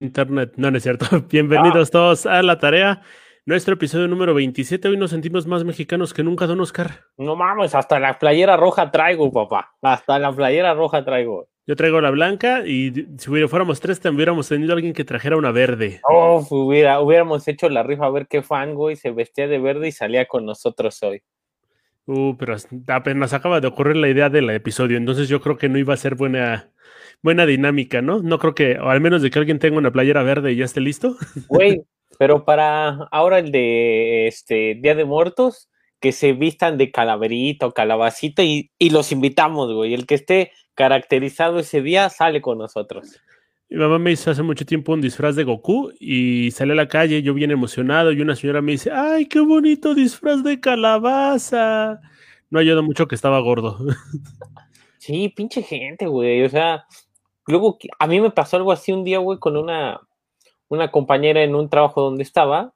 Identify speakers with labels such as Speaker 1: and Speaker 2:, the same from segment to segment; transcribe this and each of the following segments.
Speaker 1: Internet, no, no es cierto. Bienvenidos todos a la tarea. Nuestro episodio número 27. Hoy nos sentimos más mexicanos que nunca, don Oscar.
Speaker 2: No mames, hasta la playera roja traigo, papá. Hasta la playera roja traigo.
Speaker 1: Yo traigo la blanca y si fuéramos tres, también hubiéramos tenido a alguien que trajera una verde.
Speaker 2: Oh, hubiera, hubiéramos hecho la rifa a ver qué fan, güey, se vestía de verde y salía con nosotros hoy.
Speaker 1: Uh, pero apenas acaba de ocurrir la idea del episodio, entonces yo creo que no iba a ser buena, buena dinámica, ¿no? No creo que, o al menos de que alguien tenga una playera verde y ya esté listo.
Speaker 2: Güey, pero para ahora el de este Día de Muertos, que se vistan de calaverito, o calabacito y, y los invitamos, güey. El que esté caracterizado ese día sale con nosotros.
Speaker 1: Mi mamá me hizo hace mucho tiempo un disfraz de Goku y salí a la calle, yo bien emocionado, y una señora me dice, ¡ay, qué bonito disfraz de calabaza! No ayudó mucho que estaba gordo.
Speaker 2: Sí, pinche gente, güey. O sea, luego a mí me pasó algo así un día, güey, con una, una compañera en un trabajo donde estaba.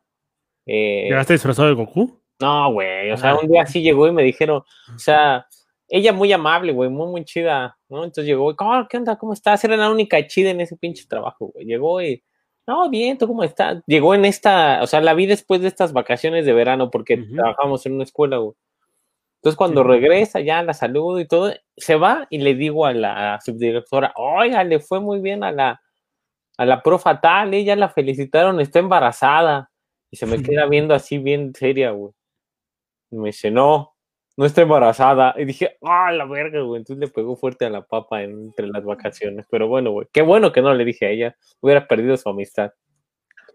Speaker 1: Eh, ¿Llegaste disfrazado de Goku?
Speaker 2: No, güey. O sea, un día así llegó y me dijeron, o sea, ella muy amable, güey, muy, muy chida, ¿no? Entonces llegó, y, ¿qué onda? ¿Cómo estás? Era la única chida en ese pinche trabajo, güey. Llegó y, no, bien, ¿tú cómo estás? Llegó en esta, o sea, la vi después de estas vacaciones de verano porque trabajamos en una escuela, güey. Entonces, cuando regresa, ya la saludo y todo, se va y le digo a la subdirectora, oiga, le fue muy bien a la, a la profa tal, ella la felicitaron, está embarazada. Y se me queda viendo así bien seria, güey. Y me dice, no, no está embarazada. Y dije, ah, la verga, güey. Entonces le pegó fuerte a la papa entre las vacaciones. Pero bueno, güey, qué bueno que no le dije a ella. Hubiera perdido su amistad.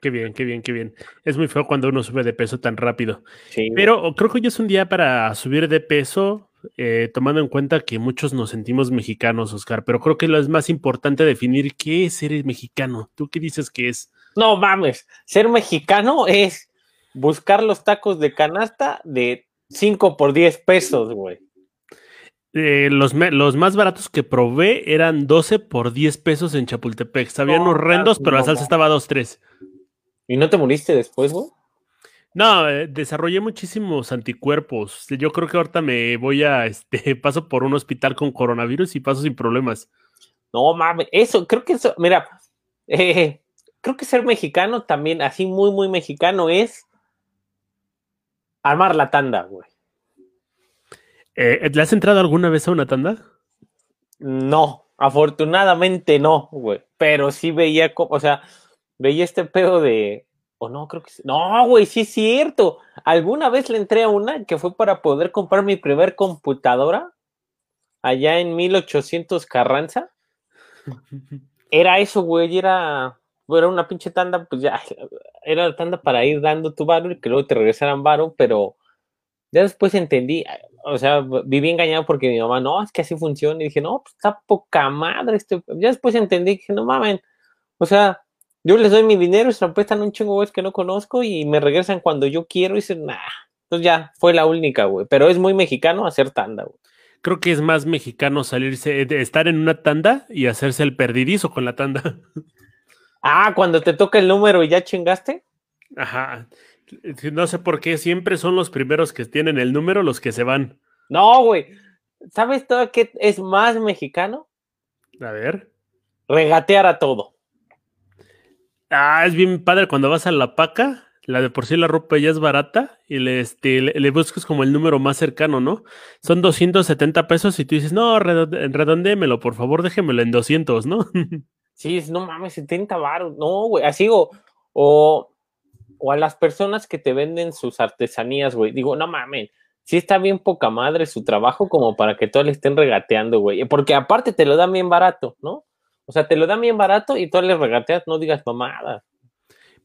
Speaker 1: Qué bien, qué bien, qué bien. Es muy feo cuando uno sube de peso tan rápido. Sí. Pero creo que hoy es un día para subir de peso, eh, tomando en cuenta que muchos nos sentimos mexicanos, Oscar. Pero creo que lo es más importante definir qué es ser mexicano. ¿Tú qué dices que es?
Speaker 2: No mames, ser mexicano es buscar los tacos de canasta de 5 por 10 pesos, güey.
Speaker 1: Eh, los, los, más baratos que probé eran 12 por 10 pesos en Chapultepec. Sabían horrendos, pero la salsa estaba 2-3.
Speaker 2: ¿Y no te moriste después, güey?
Speaker 1: No, eh, desarrollé muchísimos anticuerpos. Yo creo que ahorita me voy a, este, paso por un hospital con coronavirus y paso sin problemas.
Speaker 2: No mames, eso, creo que eso, mira, eh, creo que ser mexicano también, así muy, muy mexicano, es armar la tanda, güey.
Speaker 1: Eh, ¿Le has entrado alguna vez a una tanda?
Speaker 2: No, afortunadamente no, güey. Pero sí veía, o sea, veía este pedo de. O no, creo que sí. No, güey, sí es cierto. Alguna vez le entré a una que fue para poder comprar mi primer computadora allá en 1800 Carranza. Era eso, güey, era, era una pinche tanda, pues ya, era la tanda para ir dando tu varo y que luego te regresaran varo, pero ya después entendí, o sea, viví engañado porque mi mamá, no, es que así funciona, y dije, no, pues está poca madre este, ya después entendí, dije, no mamen, o sea, yo les doy mi dinero y se lo prestan un chingo, güey, que no conozco y me regresan cuando yo quiero y dicen, nah. Entonces ya, fue la única, güey. Pero es muy mexicano hacer tanda, güey.
Speaker 1: Creo que es más mexicano salirse, de estar en una tanda y hacerse el perdidizo con la tanda.
Speaker 2: Ah, cuando te toca el número y ya chingaste.
Speaker 1: Ajá. No sé por qué siempre son los primeros que tienen el número los que se van.
Speaker 2: No, güey. ¿Sabes todo qué es más mexicano?
Speaker 1: A ver.
Speaker 2: Regatear a todo.
Speaker 1: Ah, es bien padre cuando vas a la paca, la de por sí la ropa ya es barata y le, este, le, buscas como el número más cercano, ¿no? Son 270 pesos y tú dices, no, redondémelo, por favor, déjemelo en 200, ¿no?
Speaker 2: sí, no mames, 70 baros, no, güey, así o, o, o a las personas que te venden sus artesanías, güey, digo, no mames, sí está bien poca madre su trabajo como para que todos le estén regateando, güey, porque aparte te lo dan bien barato, ¿no? O sea, te lo dan bien barato y tú le regateas, no digas mamada.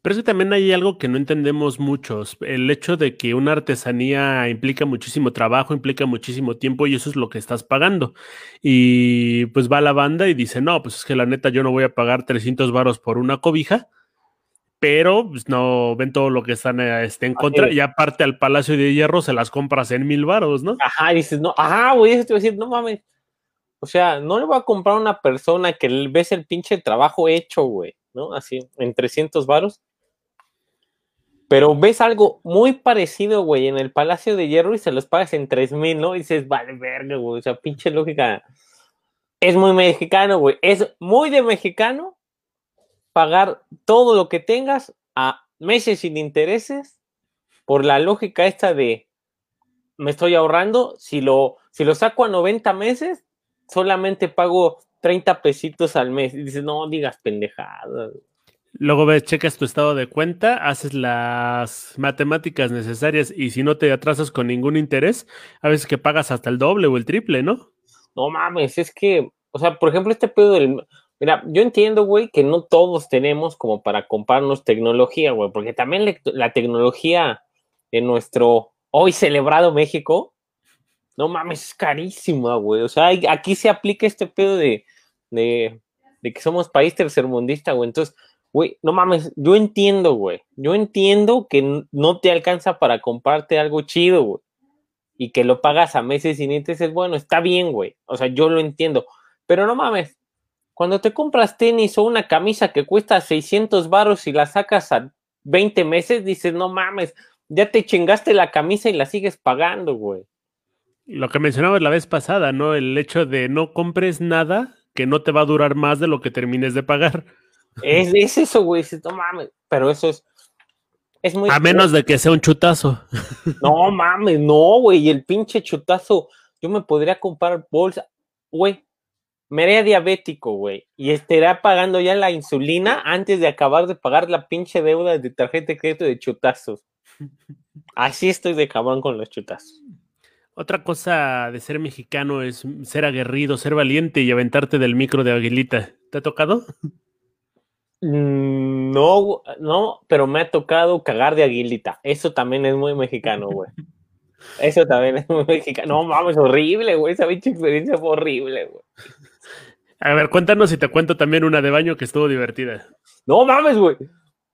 Speaker 1: Pero es que también hay algo que no entendemos muchos. El hecho de que una artesanía implica muchísimo trabajo, implica muchísimo tiempo y eso es lo que estás pagando. Y pues va la banda y dice, no, pues es que la neta yo no voy a pagar 300 varos por una cobija, pero pues no ven todo lo que están este, en contra y aparte al Palacio de Hierro se las compras en mil varos, ¿no?
Speaker 2: Ajá, dices, no, ajá, güey, eso te voy a decir, no mames o sea, no le voy a comprar a una persona que ves el pinche trabajo hecho, güey, ¿no? Así, en 300 varos. Pero ves algo muy parecido, güey, en el Palacio de Hierro y se los pagas en 3000, ¿no? Y dices, vale, verga, güey. O sea, pinche lógica. Es muy mexicano, güey. Es muy de mexicano pagar todo lo que tengas a meses sin intereses por la lógica esta de me estoy ahorrando, si lo, si lo saco a 90 meses, solamente pago 30 pesitos al mes. Y dices, no digas pendejadas.
Speaker 1: Luego ves, checas tu estado de cuenta, haces las matemáticas necesarias y si no te atrasas con ningún interés, a veces que pagas hasta el doble o el triple, ¿no?
Speaker 2: No mames, es que, o sea, por ejemplo, este pedo del... Mira, yo entiendo, güey, que no todos tenemos como para comprarnos tecnología, güey, porque también la tecnología en nuestro hoy celebrado México, no mames, es carísima, güey. O sea, aquí se aplica este pedo de, de, de que somos país tercermundista, güey. Entonces, Güey, no mames, yo entiendo, güey. Yo entiendo que no te alcanza para comprarte algo chido, güey. Y que lo pagas a meses sin intereses, bueno, está bien, güey. O sea, yo lo entiendo. Pero no mames, cuando te compras tenis o una camisa que cuesta 600 baros y la sacas a 20 meses, dices, no mames, ya te chingaste la camisa y la sigues pagando, güey.
Speaker 1: Lo que mencionabas la vez pasada, ¿no? El hecho de no compres nada que no te va a durar más de lo que termines de pagar.
Speaker 2: Es, eso, güey. No mames. Pero eso es. Es muy.
Speaker 1: A menos de que sea un chutazo.
Speaker 2: No mames, no, güey. Y el pinche chutazo. Yo me podría comprar bolsa. Güey. Me haría diabético, güey. Y estaría pagando ya la insulina antes de acabar de pagar la pinche deuda de tarjeta de crédito de chutazos. Así estoy de cabrón con los chutazos.
Speaker 1: Otra cosa de ser mexicano es ser aguerrido, ser valiente y aventarte del micro de aguilita. ¿Te ha tocado?
Speaker 2: Mm, no, no, pero me ha tocado cagar de aguilita. Eso también es muy mexicano, güey. Eso también es muy mexicano. No mames, horrible, güey. Esa bicha experiencia fue horrible, güey.
Speaker 1: A ver, cuéntanos si te cuento también una de baño que estuvo divertida.
Speaker 2: No mames, güey.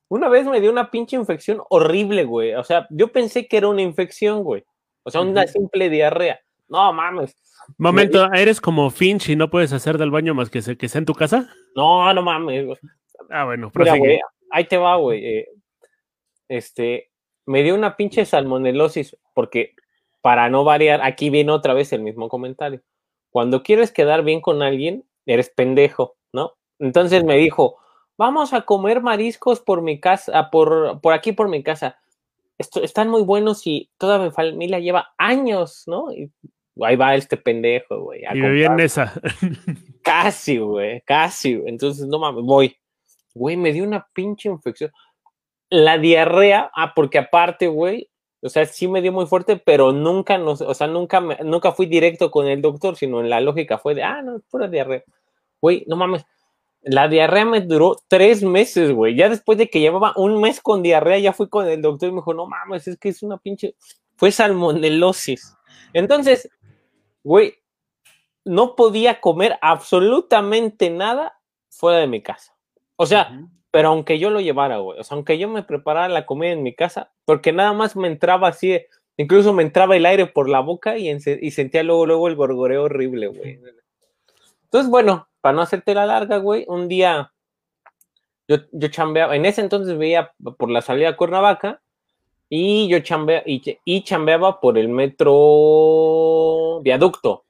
Speaker 2: Una vez me dio una pinche infección horrible, güey. O sea, yo pensé que era una infección, güey. O sea, una simple diarrea. No mames.
Speaker 1: Momento, ¿eres como Finch y no puedes hacer del baño más que, que sea en tu casa?
Speaker 2: No, no mames.
Speaker 1: Ah, bueno,
Speaker 2: Mira, güey, ahí te va, güey. Eh, este, me dio una pinche salmonelosis porque para no variar, aquí viene otra vez el mismo comentario. Cuando quieres quedar bien con alguien, eres pendejo, ¿no? Entonces me dijo, vamos a comer mariscos por mi casa, por, por aquí por mi casa. Esto, están muy buenos y toda mi familia lleva años, ¿no? Y ahí va este pendejo, güey.
Speaker 1: Y bien esa.
Speaker 2: Casi, güey, casi. Entonces, no mames, voy. Güey, me dio una pinche infección. La diarrea, ah, porque aparte, güey, o sea, sí me dio muy fuerte, pero nunca, nos, o sea, nunca, nunca fui directo con el doctor, sino en la lógica fue de, ah, no, pura diarrea. Güey, no mames. La diarrea me duró tres meses, güey. Ya después de que llevaba un mes con diarrea, ya fui con el doctor y me dijo, no mames, es que es una pinche. Fue salmonelosis. Entonces, güey, no podía comer absolutamente nada fuera de mi casa. O sea, pero aunque yo lo llevara, güey, o sea, aunque yo me preparara la comida en mi casa, porque nada más me entraba así, incluso me entraba el aire por la boca y, y sentía luego, luego el gorgoreo horrible, güey. Entonces, bueno, para no hacerte la larga, güey, un día yo, yo chambeaba, en ese entonces veía por la salida a Cuernavaca y yo chambeaba, y, chambeaba por el metro viaducto.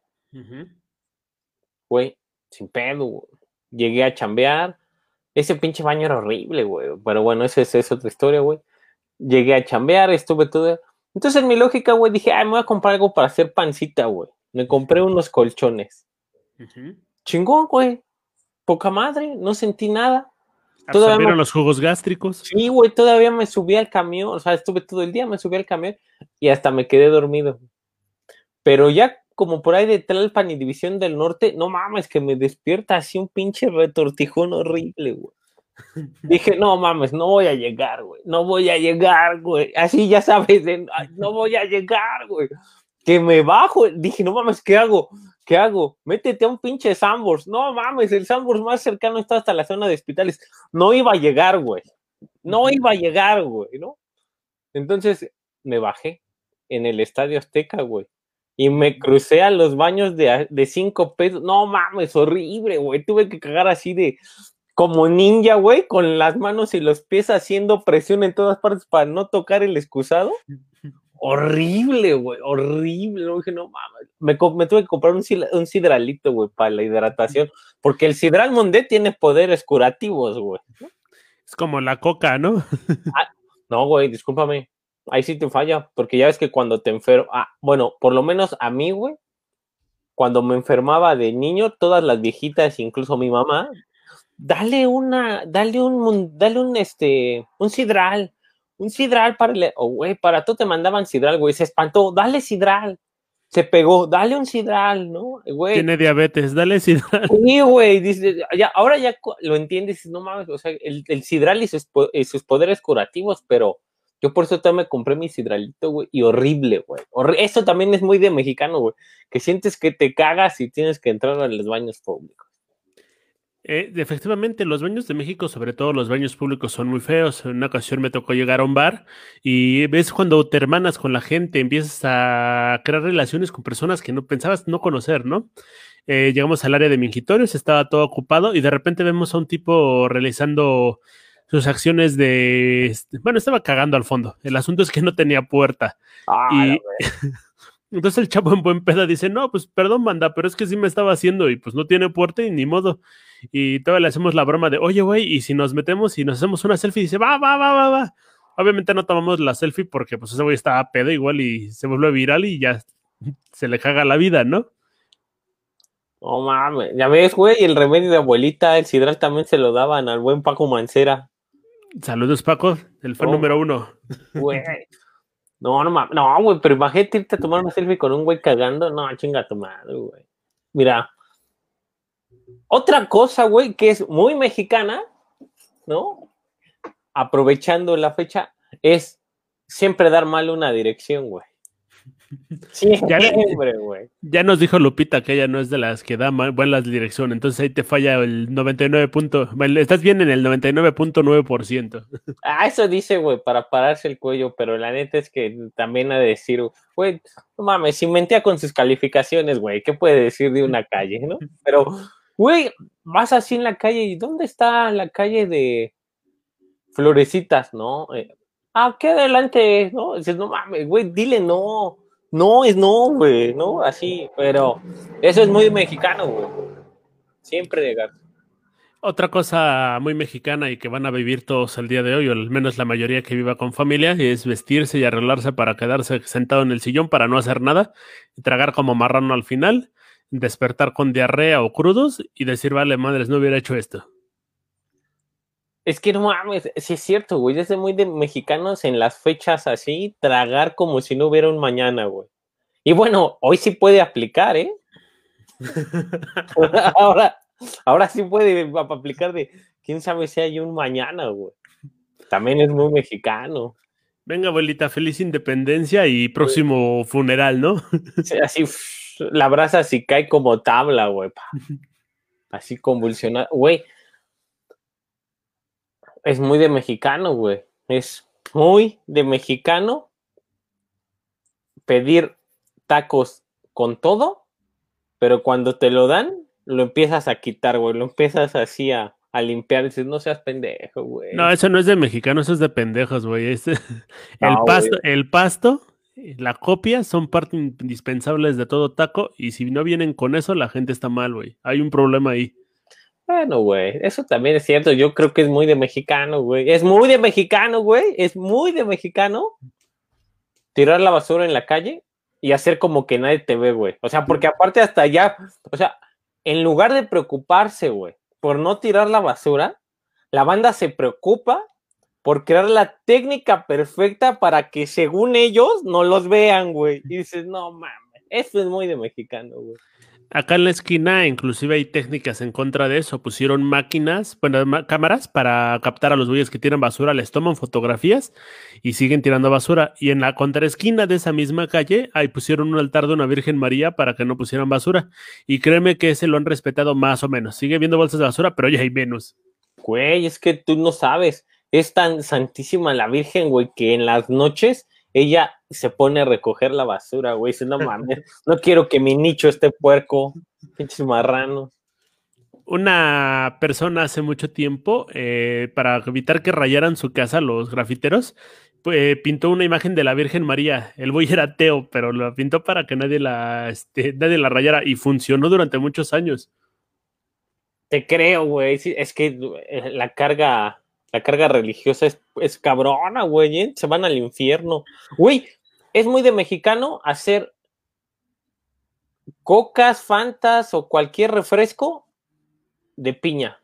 Speaker 2: Güey, sin pedo, güey. Llegué a chambear, ese pinche baño era horrible, güey. Pero bueno, esa es, otra historia, güey. Llegué a chambear, estuve todo. Entonces, en mi lógica, güey, dije, ay, me voy a comprar algo para hacer pancita, güey. Me compré unos colchones. Chingón, güey. Poca madre, no sentí nada.
Speaker 1: Todavía los jugos gástricos?
Speaker 2: Sí, güey, todavía me subí al camión, o sea, estuve todo el día, me subí al camión y hasta me quedé dormido. Pero ya como por ahí de Tlalpan y División del Norte, no mames, que me despierta así un pinche retortijón horrible, güey. Dije, no mames, no voy a llegar, güey. No voy a llegar, güey. Así ya sabes, no voy a llegar, güey. Que me bajo. Dije, no mames, ¿qué hago? ¿Qué hago? Métete a un pinche Sambors. No mames, el Sambors más cercano está hasta la zona de hospitales. No iba a llegar, güey. No iba a llegar, güey, ¿no? Entonces me bajé en el Estadio Azteca, güey y me crucé a los baños de, de cinco pesos. No mames, horrible, güey. Tuve que cagar así de como ninja, güey, con las manos y los pies haciendo presión en todas partes para no tocar el excusado. Horrible, güey, horrible. Dije, no mames. Me, me, tuve que comprar un, un sidralito, güey, para la hidratación, porque el sidral mondé tiene poderes curativos, güey.
Speaker 1: Es como la coca, ¿no?
Speaker 2: Ah, no, güey, discúlpame. Ahí sí te falla, porque ya ves que cuando te enfermo, ah, bueno, por lo menos a mí, güey, cuando me enfermaba de niño, todas las viejitas, incluso mi mamá, dale una, dale un, dale un, este, un sidral, un sidral para, el, oh, güey, para tú te mandaban sidral, güey, se espantó, dale sidral, se pegó, dale un sidral, ¿no?
Speaker 1: Güey. Tiene diabetes, dale sidral.
Speaker 2: Sí, güey, dice, ya, ahora ya lo entiendes, no mames, o sea, el, el sidral y sus, y sus poderes curativos, pero yo por eso también me compré mi sidralito, güey, y horrible, güey. Eso también es muy de mexicano, güey. Que sientes que te cagas y tienes que entrar a los baños públicos.
Speaker 1: Eh, efectivamente, los baños de México, sobre todo los baños públicos, son muy feos. En una ocasión me tocó llegar a un bar y ves cuando te hermanas con la gente, empiezas a crear relaciones con personas que no pensabas no conocer, ¿no? Eh, llegamos al área de mingitorios, estaba todo ocupado y de repente vemos a un tipo realizando sus acciones de... Este, bueno, estaba cagando al fondo. El asunto es que no tenía puerta. Ah, y entonces el chavo en buen pedo dice, no, pues perdón, manda, pero es que sí me estaba haciendo y pues no tiene puerta y ni modo. Y todavía le hacemos la broma de, oye, güey, y si nos metemos y nos hacemos una selfie, dice, va, va, va, va, va. Obviamente no tomamos la selfie porque pues ese güey estaba pedo igual y se vuelve viral y ya se le caga la vida, ¿no?
Speaker 2: No mames, ya ves, güey, el remedio de abuelita, el sidral también se lo daban al buen Paco Mancera.
Speaker 1: Saludos, Paco, el fan número uno.
Speaker 2: Güey. No, no mames, no, güey, pero imagínate irte a tomar una selfie con un güey cagando. No, chinga tu madre, güey. Mira. Otra cosa, güey, que es muy mexicana, ¿no? Aprovechando la fecha, es siempre dar mal una dirección, güey.
Speaker 1: Sí, ya, nos dijo Lupita que ella no es de las que da buenas dirección, entonces ahí te falla el 99 punto, estás bien en el 99.9%.
Speaker 2: Ah, eso dice, güey, para pararse el cuello, pero la neta es que también ha de decir, güey, no mames, si mentía con sus calificaciones, güey, ¿qué puede decir de una calle, no? Pero, güey, vas así en la calle y ¿dónde está la calle de Florecitas, no? Eh, ah, qué adelante, ¿no? Dices, no mames, güey, dile no no, es no, güey, ¿no? Así, pero eso es muy mexicano, güey. Siempre llegar.
Speaker 1: Otra cosa muy mexicana y que van a vivir todos el día de hoy, o al menos la mayoría que viva con familia, es vestirse y arreglarse para quedarse sentado en el sillón para no hacer nada, tragar como marrano al final, despertar con diarrea o crudos y decir, vale, madres, no hubiera hecho esto.
Speaker 2: Es que no mames, sí es cierto, güey. Es muy de mexicanos en las fechas así, tragar como si no hubiera un mañana, güey. Y bueno, hoy sí puede aplicar, ¿eh? ahora, ahora sí puede aplicar de quién sabe si hay un mañana, güey. También es muy mexicano.
Speaker 1: Venga, abuelita, feliz independencia y próximo funeral, ¿no?
Speaker 2: así, la brasa así cae como tabla, güey. Así convulsionada. Güey, es muy de mexicano, güey. Es muy de mexicano pedir tacos con todo, pero cuando te lo dan, lo empiezas a quitar, güey. Lo empiezas así a, limpiar. Dices, no seas pendejo, güey.
Speaker 1: No, eso no es de mexicano, eso es de pendejos, güey. Este, el, pasto, el pasto, la copia son parte indispensables de todo taco. Y si no vienen con eso, la gente está mal, güey. Hay un problema ahí.
Speaker 2: Bueno, güey, eso también es cierto. Yo creo que es muy de mexicano, güey. Es muy de mexicano, güey. Es muy de mexicano tirar la basura en la calle y hacer como que nadie te ve, güey. O sea, porque aparte hasta allá, o sea, en lugar de preocuparse, güey, por no tirar la basura, la banda se preocupa por crear la técnica perfecta para que según ellos no los vean, güey. Y dices, no mames, eso es muy de mexicano, güey.
Speaker 1: Acá en la esquina, inclusive hay técnicas en contra de eso. Pusieron máquinas, bueno, cámaras para captar a los güeyes que tiran basura, les toman fotografías y siguen tirando basura. Y en la contraesquina de esa misma calle, ahí pusieron un altar de una Virgen María para que no pusieran basura. Y créeme que ese lo han respetado más o menos. Sigue viendo bolsas de basura, pero ya hay menos.
Speaker 2: Güey, es que tú no sabes. Es tan santísima la Virgen, güey, que en las noches ella se pone a recoger la basura, güey. Dice, no mames, no quiero que mi nicho esté puerco, pinches marranos.
Speaker 1: Una persona hace mucho tiempo, eh, para evitar que rayaran su casa los grafiteros, pues, pintó una imagen de la Virgen María. El güey era ateo, pero lo pintó para que nadie la, este, nadie la rayara y funcionó durante muchos años.
Speaker 2: Te creo, güey. es que eh, la carga La carga religiosa es, es cabrona, güey. ¿eh? Se van al infierno. Güey, es muy de mexicano hacer cocas, fantas o cualquier refresco de piña.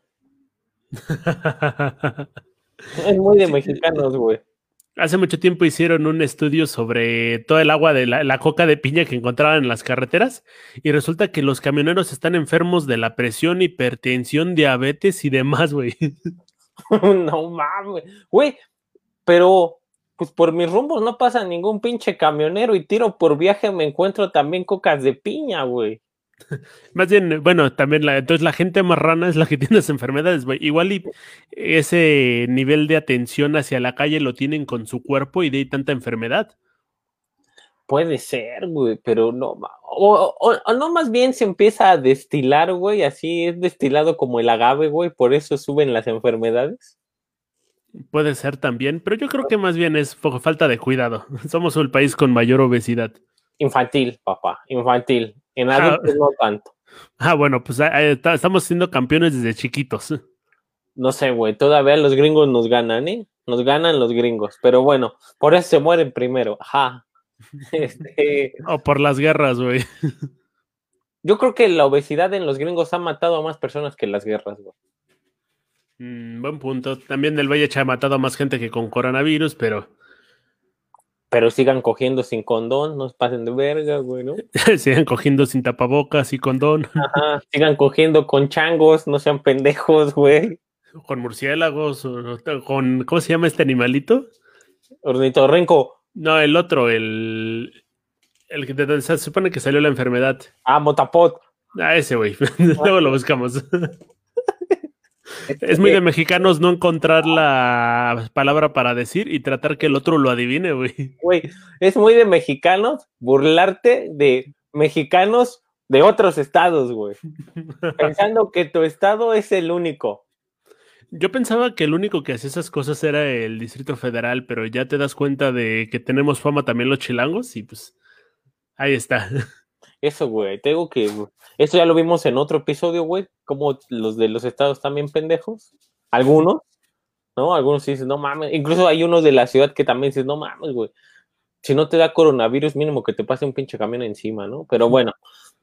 Speaker 2: es muy de mexicanos, güey.
Speaker 1: Hace mucho tiempo hicieron un estudio sobre todo el agua de la, coca de piña que encontraban en las carreteras y resulta que los camioneros están enfermos de la presión, hipertensión, diabetes y demás, güey.
Speaker 2: no mames, güey, pero pues por mis rumbos no pasa ningún pinche camionero y tiro por viaje me encuentro también cocas de piña, güey.
Speaker 1: Más bien, bueno, también la, entonces la gente marrana es la que tiene las enfermedades, güey. Igual y ese nivel de atención hacia la calle lo tienen con su cuerpo y de ahí tanta enfermedad.
Speaker 2: Puede ser, güey, pero no, o, o, no más bien se empieza a destilar, güey, así es destilado como el agave, güey, por eso suben las enfermedades.
Speaker 1: Puede ser también, pero yo creo que más bien es falta de cuidado. Somos el país con mayor obesidad.
Speaker 2: Infantil, papá, infantil. En adultos no tanto.
Speaker 1: Ah, bueno, pues estamos siendo campeones desde chiquitos.
Speaker 2: No sé, güey, todavía los gringos nos ganan, ¿eh? Nos ganan los gringos, pero bueno, por eso se mueren primero. Ajá.
Speaker 1: Este... O por las guerras, güey.
Speaker 2: Yo creo que la obesidad en los gringos ha matado a más personas que las guerras, güey.
Speaker 1: Mm, buen punto. También del Valle ha matado a más gente que con coronavirus, pero
Speaker 2: pero sigan cogiendo sin condón, no se pasen de verga, güey, ¿no?
Speaker 1: sigan cogiendo sin tapabocas y condón.
Speaker 2: Ajá, sigan cogiendo con changos, no sean pendejos, güey.
Speaker 1: Con murciélagos, con, ¿cómo se llama este animalito?
Speaker 2: Ornitorrinco.
Speaker 1: No, el otro, el, el que se supone que salió la enfermedad.
Speaker 2: Ah, motapot.
Speaker 1: Ah, ese, güey. Luego lo buscamos. Es muy de mexicanos no encontrar la palabra para decir y tratar que el otro lo adivine, güey.
Speaker 2: Güey, es muy de mexicanos burlarte de mexicanos de otros estados, güey. Pensando que tu estado es el único.
Speaker 1: Yo pensaba que el único que hacía esas cosas era el Distrito Federal, pero ya te das cuenta de que tenemos fama también los chilangos y pues ahí está.
Speaker 2: Eso, güey, tengo que. Esto ya lo vimos en otro episodio, güey. Como los de los estados también pendejos. Algunos, ¿no? Algunos sí dicen, no mames. Incluso hay unos de la ciudad que también dicen, no mames, güey. Si no te da coronavirus, mínimo que te pase un pinche camión encima, ¿no? Pero bueno,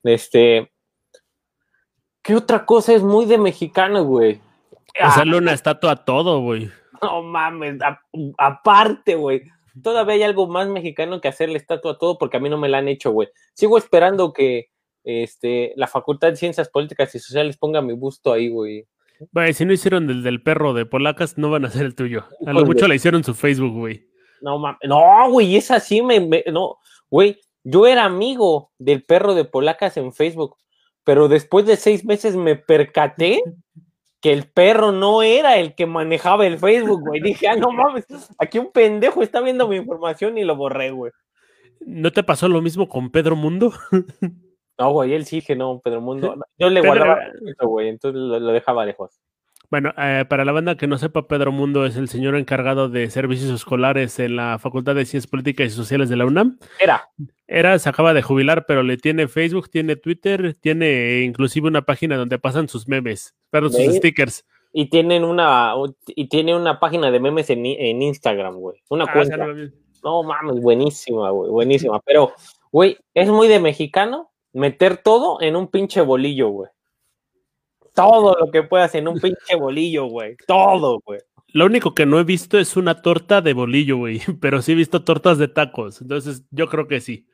Speaker 2: este. ¿Qué otra cosa es muy de mexicano, güey?
Speaker 1: Hacerle una estatua a todo, güey.
Speaker 2: No mames, aparte, güey todavía hay algo más mexicano que hacerle estatua a todo porque a mí no me la han hecho, güey. Sigo esperando que este, la Facultad de Ciencias Políticas y Sociales ponga mi busto ahí, güey.
Speaker 1: Güey, si no hicieron el del perro de polacas, no van a hacer el tuyo. A lo mucho la hicieron su Facebook, güey.
Speaker 2: No, mames. No, güey, es así, me, me, no, güey, yo era amigo del perro de polacas en Facebook, pero después de seis meses me percaté que el perro no era el que manejaba el Facebook, güey. Dije, ah, no mames, aquí un pendejo está viendo mi información y lo borré, güey.
Speaker 1: ¿No te pasó lo mismo con Pedro Mundo?
Speaker 2: no, güey, él sí que no, Pedro Mundo. Yo le guardaba eso, güey, entonces lo, lo, dejaba lejos.
Speaker 1: Bueno, eh, para la banda que no sepa, Pedro Mundo es el señor encargado de servicios escolares en la Facultad de Ciencias Políticas y Sociales de la UNAM.
Speaker 2: Era.
Speaker 1: Era, se acaba de jubilar, pero le tiene Facebook, tiene Twitter, tiene inclusive una página donde pasan sus memes, pero sus stickers.
Speaker 2: Y tienen una, y tiene una página de memes en, Instagram, güey. Una ah, cuenta. No mames, buenísima, güey, buenísima. Pero, güey, es muy de mexicano meter todo en un pinche bolillo, güey todo lo que puedas en un pinche bolillo, güey. Todo, güey.
Speaker 1: Lo único que no he visto es una torta de bolillo, güey. Pero sí he visto tortas de tacos. Entonces, yo creo que sí.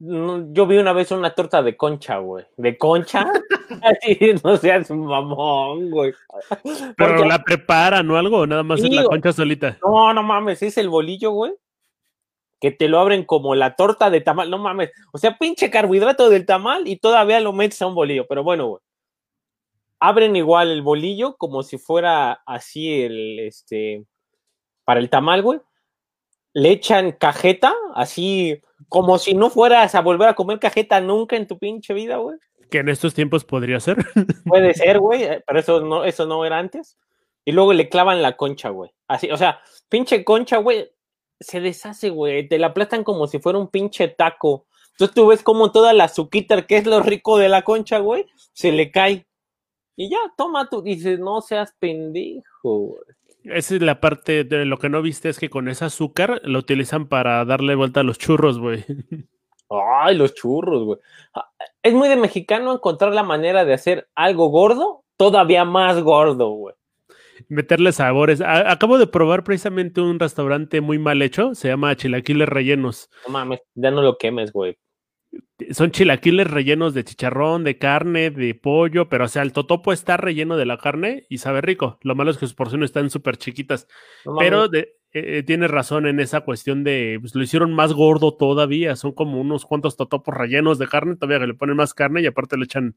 Speaker 2: Yo vi una vez una torta de concha, güey. ¿De concha? Así, no seas mamón, güey.
Speaker 1: Pero la preparan o algo, nada más es la concha solita.
Speaker 2: No, no mames, es el bolillo, güey que te lo abren como la torta de tamal, no mames, o sea, pinche carbohidrato del tamal y todavía lo metes a un bolillo, pero bueno, güey. Abren igual el bolillo como si fuera así el, este, para el tamal, güey. Le echan cajeta, así como si no fueras a volver a comer cajeta nunca en tu pinche vida, güey.
Speaker 1: Que en estos tiempos podría ser.
Speaker 2: Puede ser, güey, pero eso no, eso no era antes. Y luego le clavan la concha, güey. Así, o sea, pinche concha, güey, se deshace, güey. Te la aplastan como si fuera un pinche taco. Entonces tú ves como toda la azuquita, que es lo rico de la concha, güey, se le cae. Y ya, toma tú, dices, no seas pendejo.
Speaker 1: Esa es la parte de lo que no viste, es que con ese azúcar lo utilizan para darle vuelta a los churros, güey.
Speaker 2: Ay, los churros, güey. Ah, es muy de mexicano encontrar la manera de hacer algo gordo todavía más gordo, güey.
Speaker 1: Meterle sabores. acabo de probar precisamente un restaurante muy mal hecho, se llama Chilaquiles Rellenos.
Speaker 2: No mames, ya no lo quemes, güey.
Speaker 1: Son chilaquiles rellenos de chicharrón, de carne, de pollo, pero o sea, el totopo está relleno de la carne y sabe rico. Lo malo es que sus porciones están súper chiquitas. pero de, eh, tienes razón en esa cuestión de, pues lo hicieron más gordo todavía, son como unos cuantos totopos rellenos de carne, todavía que le ponen más carne y aparte le echan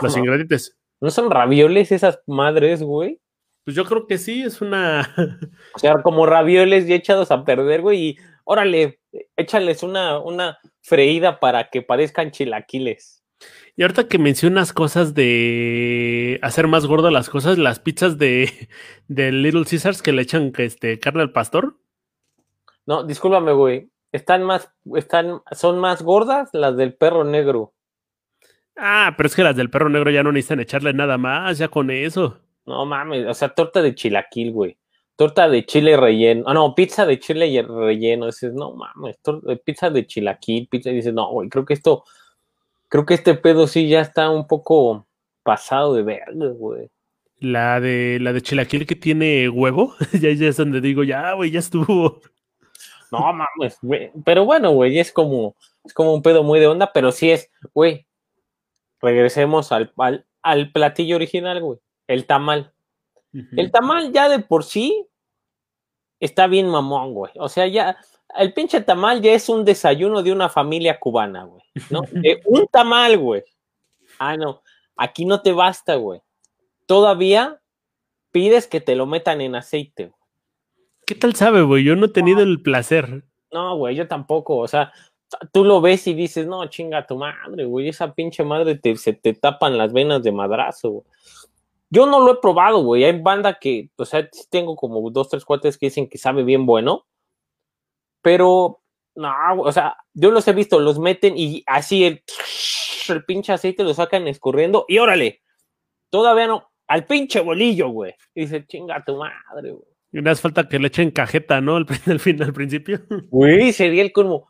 Speaker 1: los ingredientes.
Speaker 2: ¿No son ravioles esas madres, güey?
Speaker 1: Pues yo creo que sí, es una...
Speaker 2: o sea, como ravioles ya echados a perder, güey, y órale, échales una, una freída para que parezcan chilaquiles.
Speaker 1: Y ahorita que mencionas cosas de hacer más gordo las cosas, las pizzas de, de Little Caesars que le echan este, carne al pastor.
Speaker 2: No, discúlpame, güey. Están más, están, son más gordas las del perro negro.
Speaker 1: Ah, pero es que las del perro negro ya no necesitan echarle nada más, ya con eso.
Speaker 2: No mames, o sea, torta de chilaquil, güey. Torta de chile relleno. Ah, no, pizza de chile relleno. Dices, no mames, pizza de chilaquil, pizza. Y dices, no, güey, creo que esto, creo que este pedo sí ya está un poco pasado de verga, güey.
Speaker 1: La de, la de chilaquil que tiene huevo, ya, ya es donde digo, ya, güey, ya estuvo.
Speaker 2: No mames, güey. Pero bueno, güey, es como, es como un pedo muy de onda, pero sí es, güey, regresemos al, al, platillo original, güey. El tamal. El tamal ya de por sí está bien mamón, güey. O sea, ya, el pinche tamal ya es un desayuno de una familia cubana, güey. ¿No? un tamal, güey. Ah, no. Aquí no te basta, güey. Todavía pides que te lo metan en aceite.
Speaker 1: ¿Qué tal sabe, güey? Yo no he tenido el placer.
Speaker 2: No, güey, yo tampoco. O sea, tú lo ves y dices, no, chinga tu madre, güey, esa pinche madre te, se te tapan las venas de madrazo, güey. Yo no lo he probado, güey. Hay banda que, o sea, tengo como dos, tres cuates que dicen que sabe bien bueno, pero no, o sea, yo los he visto, los meten y así el, el pinche aceite lo sacan escurriendo y órale, todavía no, al pinche bolillo, güey. Y dice, chinga tu madre, güey.
Speaker 1: Y no hace falta que le echen cajeta, ¿no? Al, al, fin, al principio.
Speaker 2: Güey, sería el como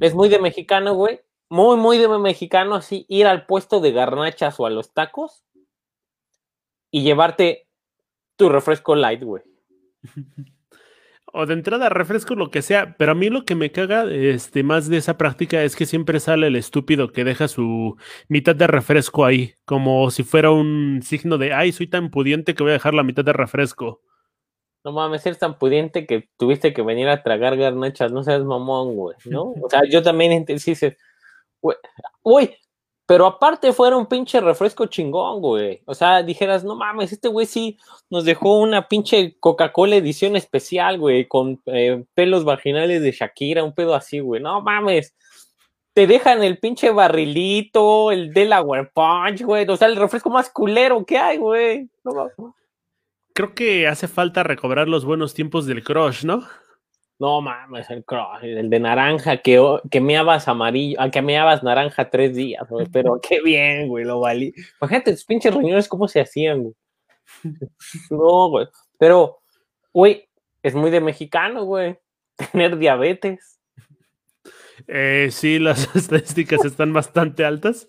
Speaker 2: es muy de mexicano, güey. Muy, muy de mexicano, así, ir al puesto de garnachas o a los tacos y llevarte tu refresco light, güey.
Speaker 1: O de entrada, refresco, lo que sea. Pero a mí lo que me caga este, más de esa práctica es que siempre sale el estúpido que deja su mitad de refresco ahí, como si fuera un signo de, ay, soy tan pudiente que voy a dejar la mitad de refresco.
Speaker 2: No mames, eres tan pudiente que tuviste que venir a tragar garnachas, no seas mamón, güey, ¿no? O sea, yo también sí güey, pero aparte fuera un pinche refresco chingón, güey. O sea, dijeras, no mames, este güey sí nos dejó una pinche Coca-Cola edición especial, güey, con eh, pelos vaginales de Shakira, un pedo así, güey. No mames. Te dejan el pinche barrilito, el Delaware Punch, güey. O sea, el refresco más culero que hay, güey. No mames
Speaker 1: creo que hace falta recobrar los buenos tiempos del crush, ¿no?
Speaker 2: No mames, el crush, el de naranja, que, que meabas amarillo, ah, que meabas naranja tres días, güey, pero qué bien, güey, lo valí. Imagínate tus pinches reuniones, cómo se hacían, güey. No, güey, pero, güey, es muy de mexicano, güey, tener diabetes.
Speaker 1: Eh, sí, las estadísticas están bastante altas.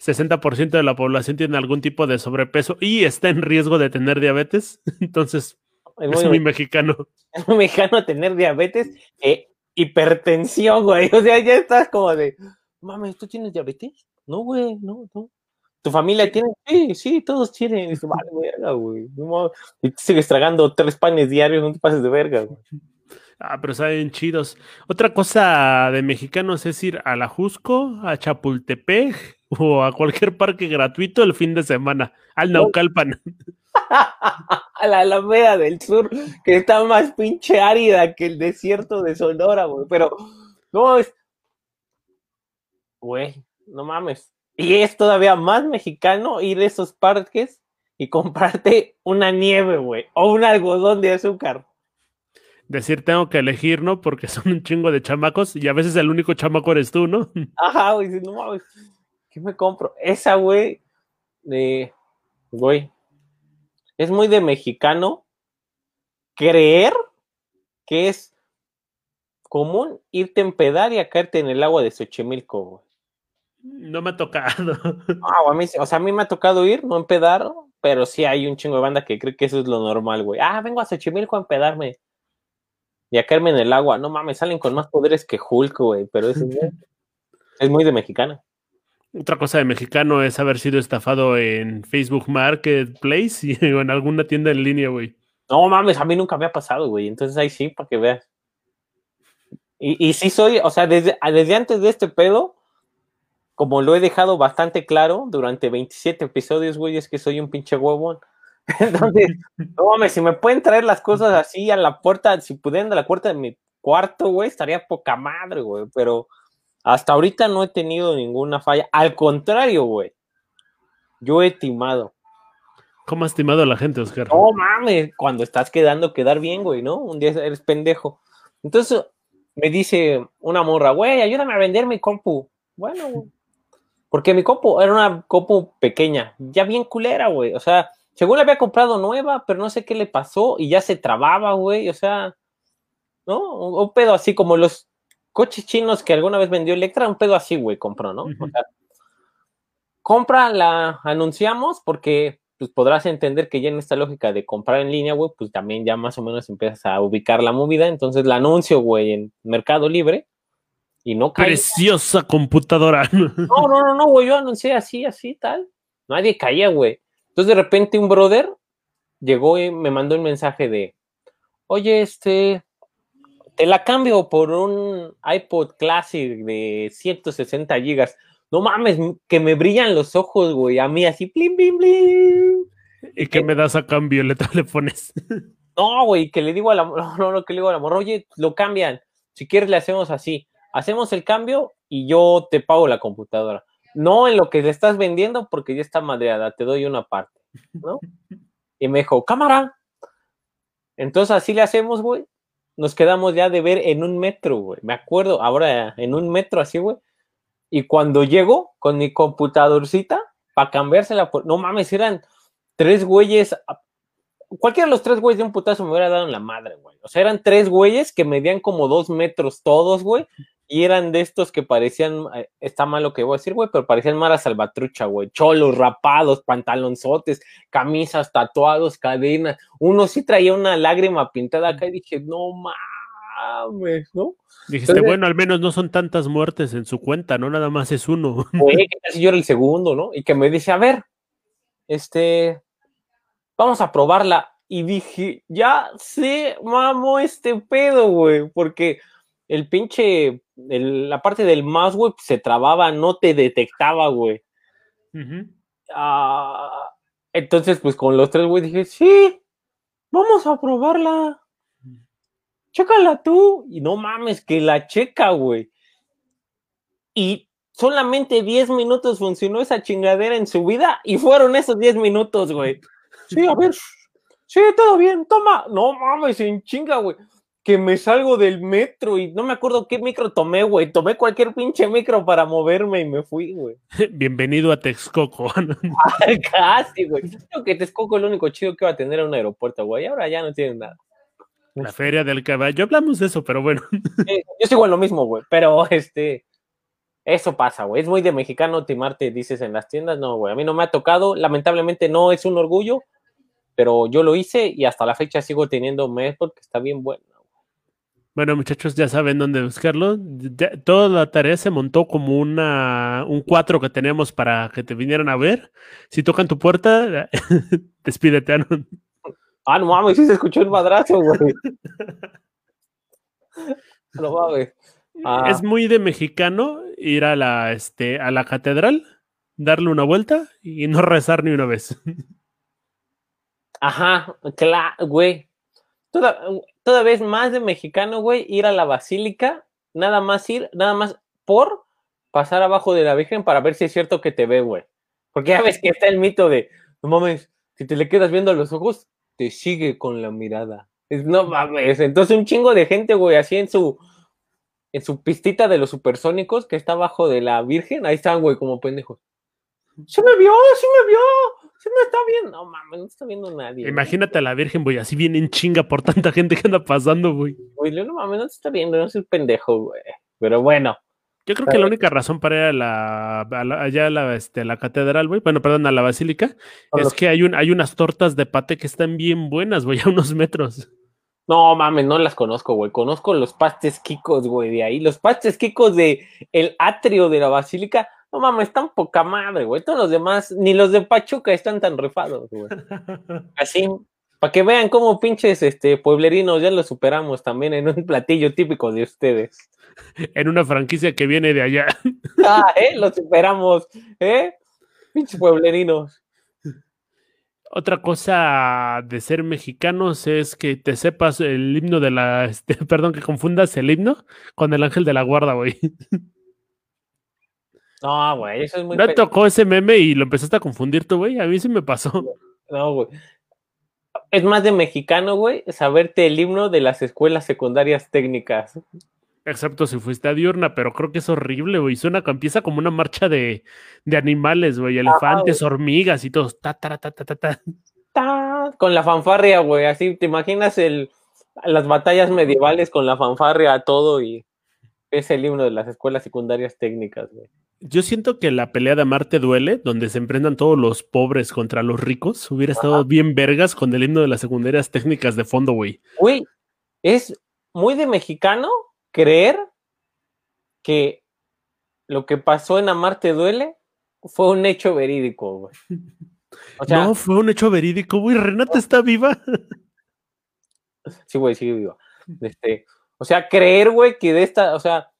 Speaker 1: 60% de la población tiene algún tipo de sobrepeso y está en riesgo de tener diabetes. Entonces, es muy, mexicano.
Speaker 2: Es muy mexicano tener diabetes e hipertensión, güey. O sea, ya estás como de, mames, ¿tú tienes diabetes? No, güey, no, no. ¿Tu familia tiene? Sí, sí, todos tienen. Y vale, verga, güey. Y sigues tragando tres panes diarios, no te pases de verga, güey.
Speaker 1: Ah, pero saben chidos. Otra cosa de mexicanos es ir a la Jusco, a Chapultepec o a cualquier parque gratuito el fin de semana, al Naucalpan.
Speaker 2: a la Alameda del Sur, que está más pinche árida que el desierto de Sonora, güey. Pero, no es. Güey, no mames. Y es todavía más mexicano ir a esos parques y comprarte una nieve, güey, o un algodón de azúcar
Speaker 1: decir tengo que elegir, ¿no? Porque son un chingo de chamacos y a veces el único chamaco eres tú, ¿no?
Speaker 2: Ajá, güey, no mames, ¿qué me compro? Esa, güey, de, güey, es muy de mexicano creer que es común irte a empedar y a caerte en el agua de Xochimilco, güey.
Speaker 1: No me ha tocado.
Speaker 2: Ah, a mí, o sea, a mí me ha tocado ir, no empedar, pero sí hay un chingo de banda que cree que eso es lo normal, güey. Ah, vengo a Xochimilco a empedarme. Y a caerme en el agua. No mames, salen con más poderes que Hulk, güey. Pero eso es muy de mexicana.
Speaker 1: Otra cosa de mexicano es haber sido estafado en Facebook Marketplace o en alguna tienda en línea, güey.
Speaker 2: No mames, a mí nunca me ha pasado, güey. Entonces ahí sí, para que veas. Y, y sí soy, o sea, desde, desde antes de este pedo, como lo he dejado bastante claro durante 27 episodios, güey, es que soy un pinche huevón. Entonces, no mames, si me pueden traer las cosas así a la puerta, si pudieran a la puerta de mi cuarto, güey, estaría poca madre, güey. Pero hasta ahorita no he tenido ninguna falla. Al contrario, güey. Yo he timado.
Speaker 1: ¿Cómo has timado a la gente, Oscar?
Speaker 2: No mames, cuando estás quedando, quedar bien, güey, ¿no? Un día eres pendejo. Entonces me dice una morra, güey, ayúdame a vender mi compu. Bueno, güey. Porque mi compu era una compu pequeña, ya bien culera, güey. O sea, según la había comprado nueva, pero no sé qué le pasó y ya se trababa, güey. O sea, ¿no? Un pedo así como los coches chinos que alguna vez vendió Electra, un pedo así, güey, compró, ¿no? O sea, compra, la anunciamos porque pues podrás entender que ya en esta lógica de comprar en línea, güey, pues también ya más o menos empiezas a ubicar la movida. Entonces la anuncio, güey, en Mercado Libre y no
Speaker 1: cae. Preciosa computadora.
Speaker 2: No, no, no, no, güey, yo anuncié así, así, tal. Nadie caía, güey. Entonces de repente un brother llegó y me mandó un mensaje de, oye, este, te la cambio por un iPod Classic de 160 gigas. No mames, que me brillan los ojos, güey. A mí así, blim, blim, blim.
Speaker 1: ¿Y qué me das a cambio? ¿Le, le pones?
Speaker 2: No, güey, que le digo a la no, no, que le digo a la amor, oye, lo cambian. Si quieres le hacemos así. Hacemos el cambio y yo te pago la computadora. No en lo que le estás vendiendo porque ya está madreada, te doy una parte, ¿no? Y me dijo, cámara. Entonces así le hacemos, güey. Nos quedamos ya de ver en un metro, güey. Me acuerdo, ahora en un metro así, güey y cuando llego con mi computadorcita para cambiársela, no mames, eran tres güeyes. Cualquiera de los tres güeyes de un putazo me hubiera dado en la madre, güey. O sea, eran tres güeyes que medían como dos metros todos, güey. Y eran de estos que parecían, eh, está mal lo que voy a decir, güey, pero parecían Mara Salvatrucha, güey. Cholos, rapados, pantalonzotes, camisas, tatuados, cadenas. Uno sí traía una lágrima pintada acá y dije, no mames ¿no?
Speaker 1: Dijiste, bueno, al menos no son tantas muertes en su cuenta, ¿no? Nada más es uno.
Speaker 2: Güey, que casi yo era el segundo, ¿no? Y que me dice, a ver, este, vamos a probarla. Y dije, ya sé, mamo, este pedo, güey, porque el pinche, la parte del mouse, güey, se trababa, no te detectaba, güey. Ah, entonces, pues con los tres, güey, dije, sí, vamos a probarla chécala tú. Y no mames, que la checa, güey. Y solamente 10 minutos funcionó esa chingadera en su vida y fueron esos 10 minutos, güey. Sí, a ver. Sí, todo bien, toma. No mames, en chinga, güey. Que me salgo del metro y no me acuerdo qué micro tomé, güey. Tomé cualquier pinche micro para moverme y me fui, güey.
Speaker 1: Bienvenido a Texcoco.
Speaker 2: Casi, güey. Creo que Texcoco es lo único chido que va a tener un aeropuerto, güey. Ahora ya no tienen nada.
Speaker 1: La feria del caballo. Hablamos de eso, pero bueno.
Speaker 2: yo sigo en lo mismo, güey. Pero este. Eso pasa, güey. Es muy de mexicano timarte, dices en las tiendas. No, güey. A mí no me ha tocado. Lamentablemente no es un orgullo. Pero yo lo hice y hasta la fecha sigo teniendo mes porque está bien bueno.
Speaker 1: Bueno, muchachos, ya saben dónde buscarlo. toda la tarea se montó como una, un cuatro que tenemos para que te vinieran a ver. Si tocan tu puerta, despídete. ¿no?
Speaker 2: Ah, no mames, sí se escuchó el madrazo, güey. No mames.
Speaker 1: Ah. Es muy de mexicano ir a la, este, a la catedral, darle una vuelta y no rezar ni una vez.
Speaker 2: Ajá, claro, güey. Toda, toda vez más de mexicano, güey, ir a la basílica, nada más ir, nada más por pasar abajo de la Virgen para ver si es cierto que te ve, güey. Porque ya ves que está el mito de, no mames, si te le quedas viendo a los ojos, te sigue con la mirada. Es, no mames. Entonces un chingo de gente, güey, así en su en su pistita de los supersónicos que está abajo de la Virgen, ahí están, güey, como pendejos. Se me vio, se me vio, se me está viendo. No mames, no está viendo nadie.
Speaker 1: Imagínate a la Virgen, güey, así viene en chinga por tanta gente que anda pasando, güey.
Speaker 2: Güey, no mames, no te está viendo, no soy pendejo, güey. Pero bueno.
Speaker 1: Yo creo que la única razón para ir a la, allá a la, este, la catedral, güey, bueno, perdón, a la basílica, es que hay, un, hay unas tortas de pate que están bien buenas, güey, a unos metros.
Speaker 2: No mames, no las conozco, güey. Conozco los pastes kikos, güey, de ahí. Los pastes kikos de el atrio de la basílica. No mames, están poca madre, güey. Todos los demás, ni los de Pachuca están tan rifados, güey. Así, para que vean cómo pinches este, pueblerinos ya los superamos también en un platillo típico de ustedes.
Speaker 1: En una franquicia que viene de allá.
Speaker 2: Ah, ¿eh? Los superamos, ¿eh? Pinches pueblerinos.
Speaker 1: Otra cosa de ser mexicanos es que te sepas el himno de la, este, perdón, que confundas el himno con el ángel de la guarda, güey.
Speaker 2: No, güey, eso es muy...
Speaker 1: Me tocó ese meme y lo empezaste a confundir tú, güey. A mí sí me pasó.
Speaker 2: No, güey. Es más de mexicano, güey, saberte el himno de las escuelas secundarias técnicas.
Speaker 1: Excepto si fuiste a diurna, pero creo que es horrible, güey. Suena, empieza como una marcha de, de animales, güey. Elefantes, hormigas y todos. Ta, ta, ta, ta, ta,
Speaker 2: ta. Con la fanfarria, güey. Así, ¿te imaginas el, las batallas medievales con la fanfarria, todo y es el himno de las escuelas secundarias técnicas, güey.
Speaker 1: Yo siento que la pelea de Marte duele, donde se emprendan todos los pobres contra los ricos, hubiera estado bien vergas con el himno de las secundarias técnicas de fondo, güey.
Speaker 2: Güey, es muy de mexicano creer que lo que pasó en Amarte Duele fue un hecho verídico, güey.
Speaker 1: no, fue un hecho verídico, güey. Renata está viva.
Speaker 2: sí, güey, sigue viva. Este, o sea, creer, güey, que de esta, o sea,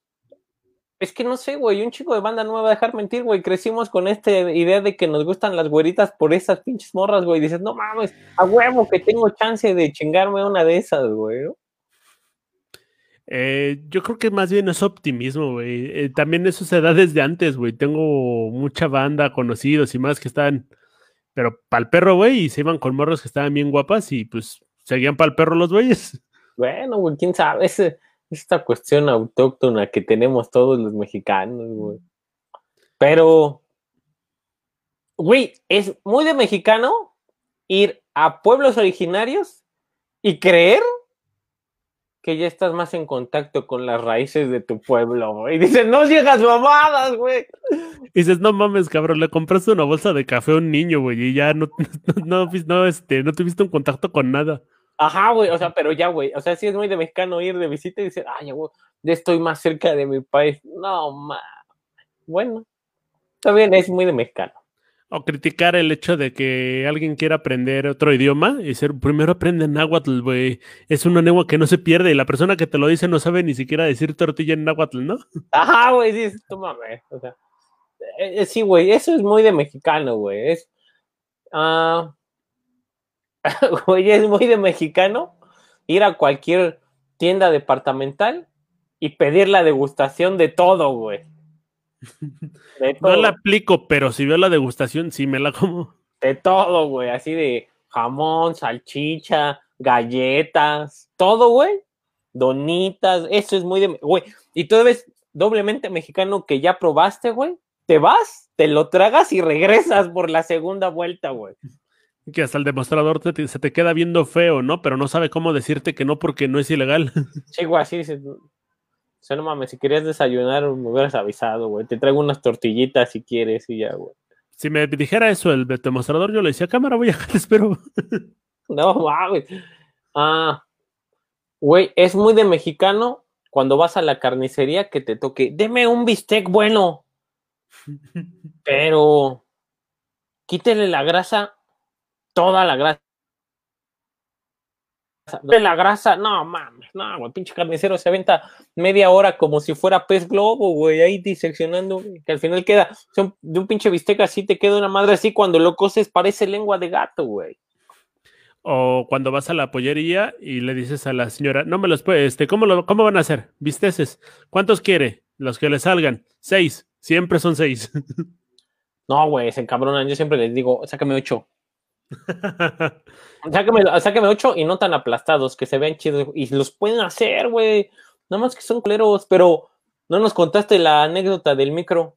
Speaker 2: es que no sé, güey, un chico de banda no me va a dejar mentir, güey. Crecimos con esta idea de que nos gustan las güeritas por esas pinches morras, güey. Dices, no mames, a huevo que tengo chance de chingarme una de esas, güey.
Speaker 1: Eh, yo creo que más bien es optimismo, güey. Eh, también eso se da desde antes, güey. Tengo mucha banda, conocidos y más que están, pero para el perro, güey, y se iban con morros que estaban bien guapas y pues seguían para el perro los güeyes.
Speaker 2: Bueno, güey, quién sabe, es esta cuestión autóctona que tenemos todos los mexicanos, güey. Pero, güey, es muy de mexicano ir a pueblos originarios y creer que ya estás más en contacto con las raíces de tu pueblo, güey. Y dices, no llegas mamadas, güey.
Speaker 1: Y dices, no mames, cabrón, le compraste una bolsa de café a un niño, güey, y ya no, no, no, este, no tuviste un contacto con nada.
Speaker 2: Ajá, güey, o sea, pero ya, güey, o sea, sí es muy de mexicano ir de visita y decir, ay, güey, ya estoy más cerca de mi país. No, mames. Bueno, bien, es muy de mexicano.
Speaker 1: O criticar el hecho de que alguien quiera aprender otro idioma y ser, primero aprende náhuatl, güey. Es una lengua que no se pierde y la persona que te lo dice no sabe ni siquiera decir tortilla en náhuatl, ¿no?
Speaker 2: Ajá, güey, sí, tómame. O sea, eh, eh, sí, güey, eso es muy de mexicano, güey. Es, ah, güey, es muy de mexicano ir a cualquier tienda departamental y pedir la degustación de todo, güey.
Speaker 1: No la aplico, pero si veo la degustación, sí me la como.
Speaker 2: De todo, güey, así de jamón, salchicha, galletas, todo, güey. Donitas, eso es muy de... Güey, y tú ves doblemente mexicano que ya probaste, güey. Te vas, te lo tragas y regresas por la segunda vuelta, güey.
Speaker 1: Que hasta el demostrador se te queda viendo feo, ¿no? Pero no sabe cómo decirte que no porque no es ilegal.
Speaker 2: Sí, güey, así dices, o sea, no mames, si querías desayunar, me hubieras avisado, güey. Te traigo unas tortillitas si quieres y ya, güey.
Speaker 1: Si me dijera eso el demostrador, yo le decía, cámara, voy a te espero.
Speaker 2: no, mames. Ah, güey, es muy de mexicano cuando vas a la carnicería que te toque, deme un bistec bueno. Pero quítele la grasa, toda la grasa de la grasa, no mames, no, güey, pinche carnicero se aventa media hora como si fuera pez globo, güey, ahí diseccionando, que al final queda, de un pinche bistec así te queda una madre así, cuando lo coces parece lengua de gato, güey.
Speaker 1: O cuando vas a la pollería y le dices a la señora, no me los puede, este, ¿cómo, lo, ¿cómo van a hacer? Bisteces, ¿cuántos quiere? Los que le salgan, seis, siempre son seis.
Speaker 2: no, güey, se encabronan, yo siempre les digo, sácame ocho. sáqueme, sáqueme ocho y no tan aplastados, que se vean chidos. Y los pueden hacer, güey. Nada más que son culeros, pero no nos contaste la anécdota del micro.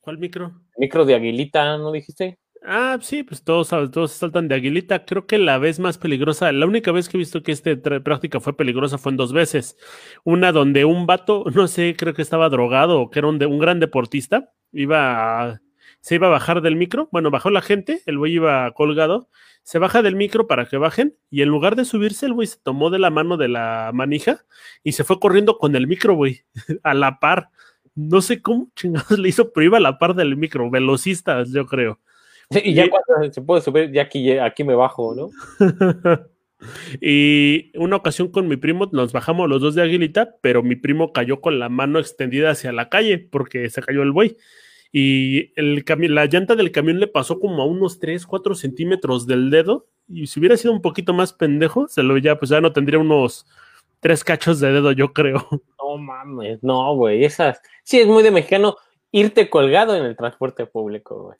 Speaker 1: ¿Cuál micro?
Speaker 2: Micro de Aguilita, ¿no dijiste?
Speaker 1: Ah, sí, pues todos, todos saltan de Aguilita. Creo que la vez más peligrosa, la única vez que he visto que esta práctica fue peligrosa fue en dos veces. Una donde un vato, no sé, creo que estaba drogado o que era un, un gran deportista, iba a, se iba a bajar del micro. Bueno, bajó la gente, el güey iba colgado, se baja del micro para que bajen y en lugar de subirse, el güey se tomó de la mano de la manija y se fue corriendo con el micro, güey, a la par. No sé cómo chingados le hizo, pero iba a la par del micro, velocistas, yo creo.
Speaker 2: Y ya cuando se puede subir, ya aquí, aquí me bajo, ¿no?
Speaker 1: y una ocasión con mi primo nos bajamos los dos de Aguilita, pero mi primo cayó con la mano extendida hacia la calle porque se cayó el buey y el la llanta del camión le pasó como a unos 3, 4 centímetros del dedo y si hubiera sido un poquito más pendejo, se lo ya, pues ya no tendría unos tres cachos de dedo, yo creo.
Speaker 2: No mames, no, güey, esas, sí es muy de mexicano irte colgado en el transporte público, güey.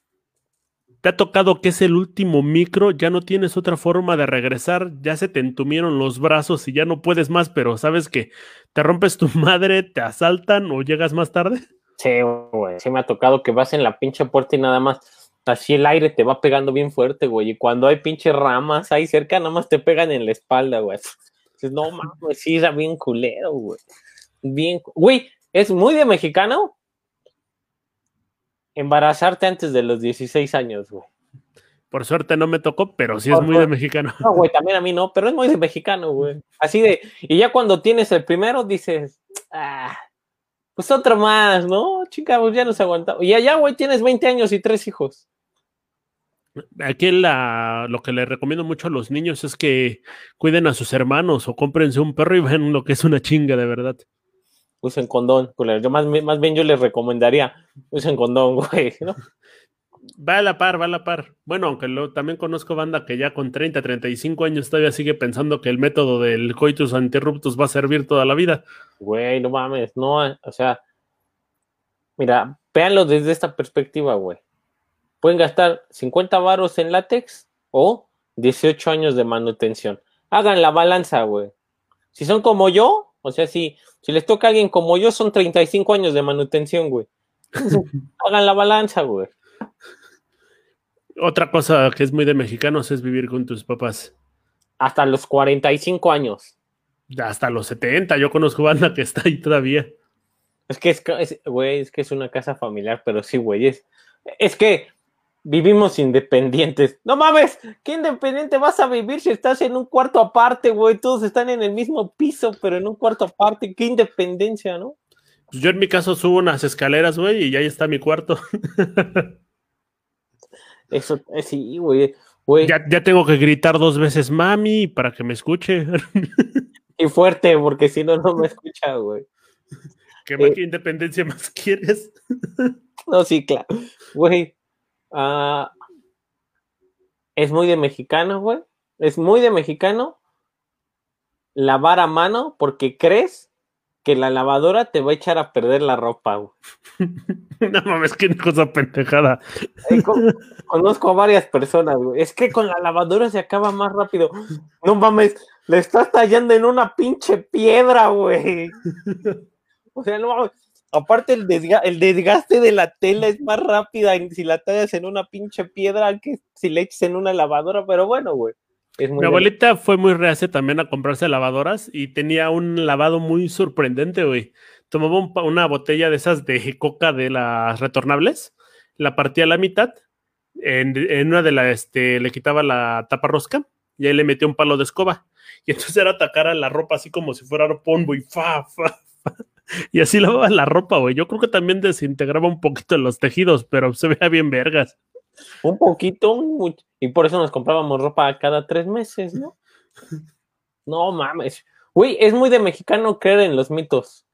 Speaker 1: Te ha tocado que es el último micro, ya no tienes otra forma de regresar, ya se te entumieron los brazos y ya no puedes más, pero sabes que te rompes tu madre, te asaltan o llegas más tarde.
Speaker 2: Sí, güey, sí me ha tocado que vas en la pinche puerta y nada más, así el aire te va pegando bien fuerte, güey, y cuando hay pinches ramas ahí cerca, nada más te pegan en la espalda, güey. Dices, no mames, sí, era bien culero, güey. Bien, güey, es muy de mexicano embarazarte antes de los 16 años, güey.
Speaker 1: Por suerte no me tocó, pero sí es muy de mexicano.
Speaker 2: No, güey, también a mí no, pero es muy de mexicano, güey. Así de, y ya cuando tienes el primero dices, ah, pues otro más, ¿no? Chica, pues ya nos aguantamos. Y allá, güey, tienes 20 años y tres hijos.
Speaker 1: Aquí la, lo que le recomiendo mucho a los niños es que cuiden a sus hermanos o cómprense un perro y ven lo que es una chinga de verdad.
Speaker 2: Usen condón, Yo más, más bien yo les recomendaría, usen condón, güey, ¿no?
Speaker 1: Va a la par, va a la par. Bueno, aunque lo, también conozco banda que ya con 30, 35 años todavía sigue pensando que el método del coitus interruptus va a servir toda la vida.
Speaker 2: Güey, no mames, no, o sea, mira, véanlo desde esta perspectiva, güey. Pueden gastar 50 varos en látex o 18 años de manutención. Hagan la balanza, güey. Si son como yo, o sea, si, si les toca a alguien como yo, son 35 años de manutención, güey. Hagan la balanza, güey.
Speaker 1: Otra cosa que es muy de mexicanos es vivir con tus papás.
Speaker 2: Hasta los 45 años.
Speaker 1: Hasta los 70, yo conozco banda que está ahí todavía.
Speaker 2: Es que es, güey, es que es una casa familiar, pero sí, güey, es, es que vivimos independientes. No mames, ¿qué independiente vas a vivir si estás en un cuarto aparte, güey? Todos están en el mismo piso, pero en un cuarto aparte. ¿Qué independencia, no?
Speaker 1: Pues yo en mi caso subo unas escaleras, güey, y ahí está mi cuarto.
Speaker 2: Eso, eh, sí, güey.
Speaker 1: Ya, tengo que gritar dos veces mami para que me escuche.
Speaker 2: y fuerte, porque si no, no me escucha, güey.
Speaker 1: ¿Qué eh, independencia más quieres?
Speaker 2: no, sí, claro. Güey. Ah, es muy de mexicano, güey. Es muy de mexicano lavar a mano porque crees que la lavadora te va a echar a perder la ropa, güey.
Speaker 1: no mames, qué cosa pendejada.
Speaker 2: conozco a varias personas, güey. Es que con la lavadora se acaba más rápido. No mames, le estás tallando en una pinche piedra, güey. O sea, no mames. Aparte, el, el desgaste de la tela es más rápida si la tallas en una pinche piedra que si le eches en una lavadora, pero bueno, güey.
Speaker 1: Mi abuelita fue muy reacia también a comprarse lavadoras y tenía un lavado muy sorprendente, güey. Tomaba una botella de esas de coca de las retornables, la partía a la mitad, en, una de las, este, le quitaba la tapa rosca y ahí le metía un palo de escoba. Y entonces era atacar a la ropa así como si fuera pombo y fa, fa, fa. Y así lavaba la ropa, güey. Yo creo que también desintegraba un poquito los tejidos, pero se veía bien vergas.
Speaker 2: Un poquito, y por eso nos comprábamos ropa cada tres meses, ¿no? No mames. Güey, es muy de mexicano creer en los mitos.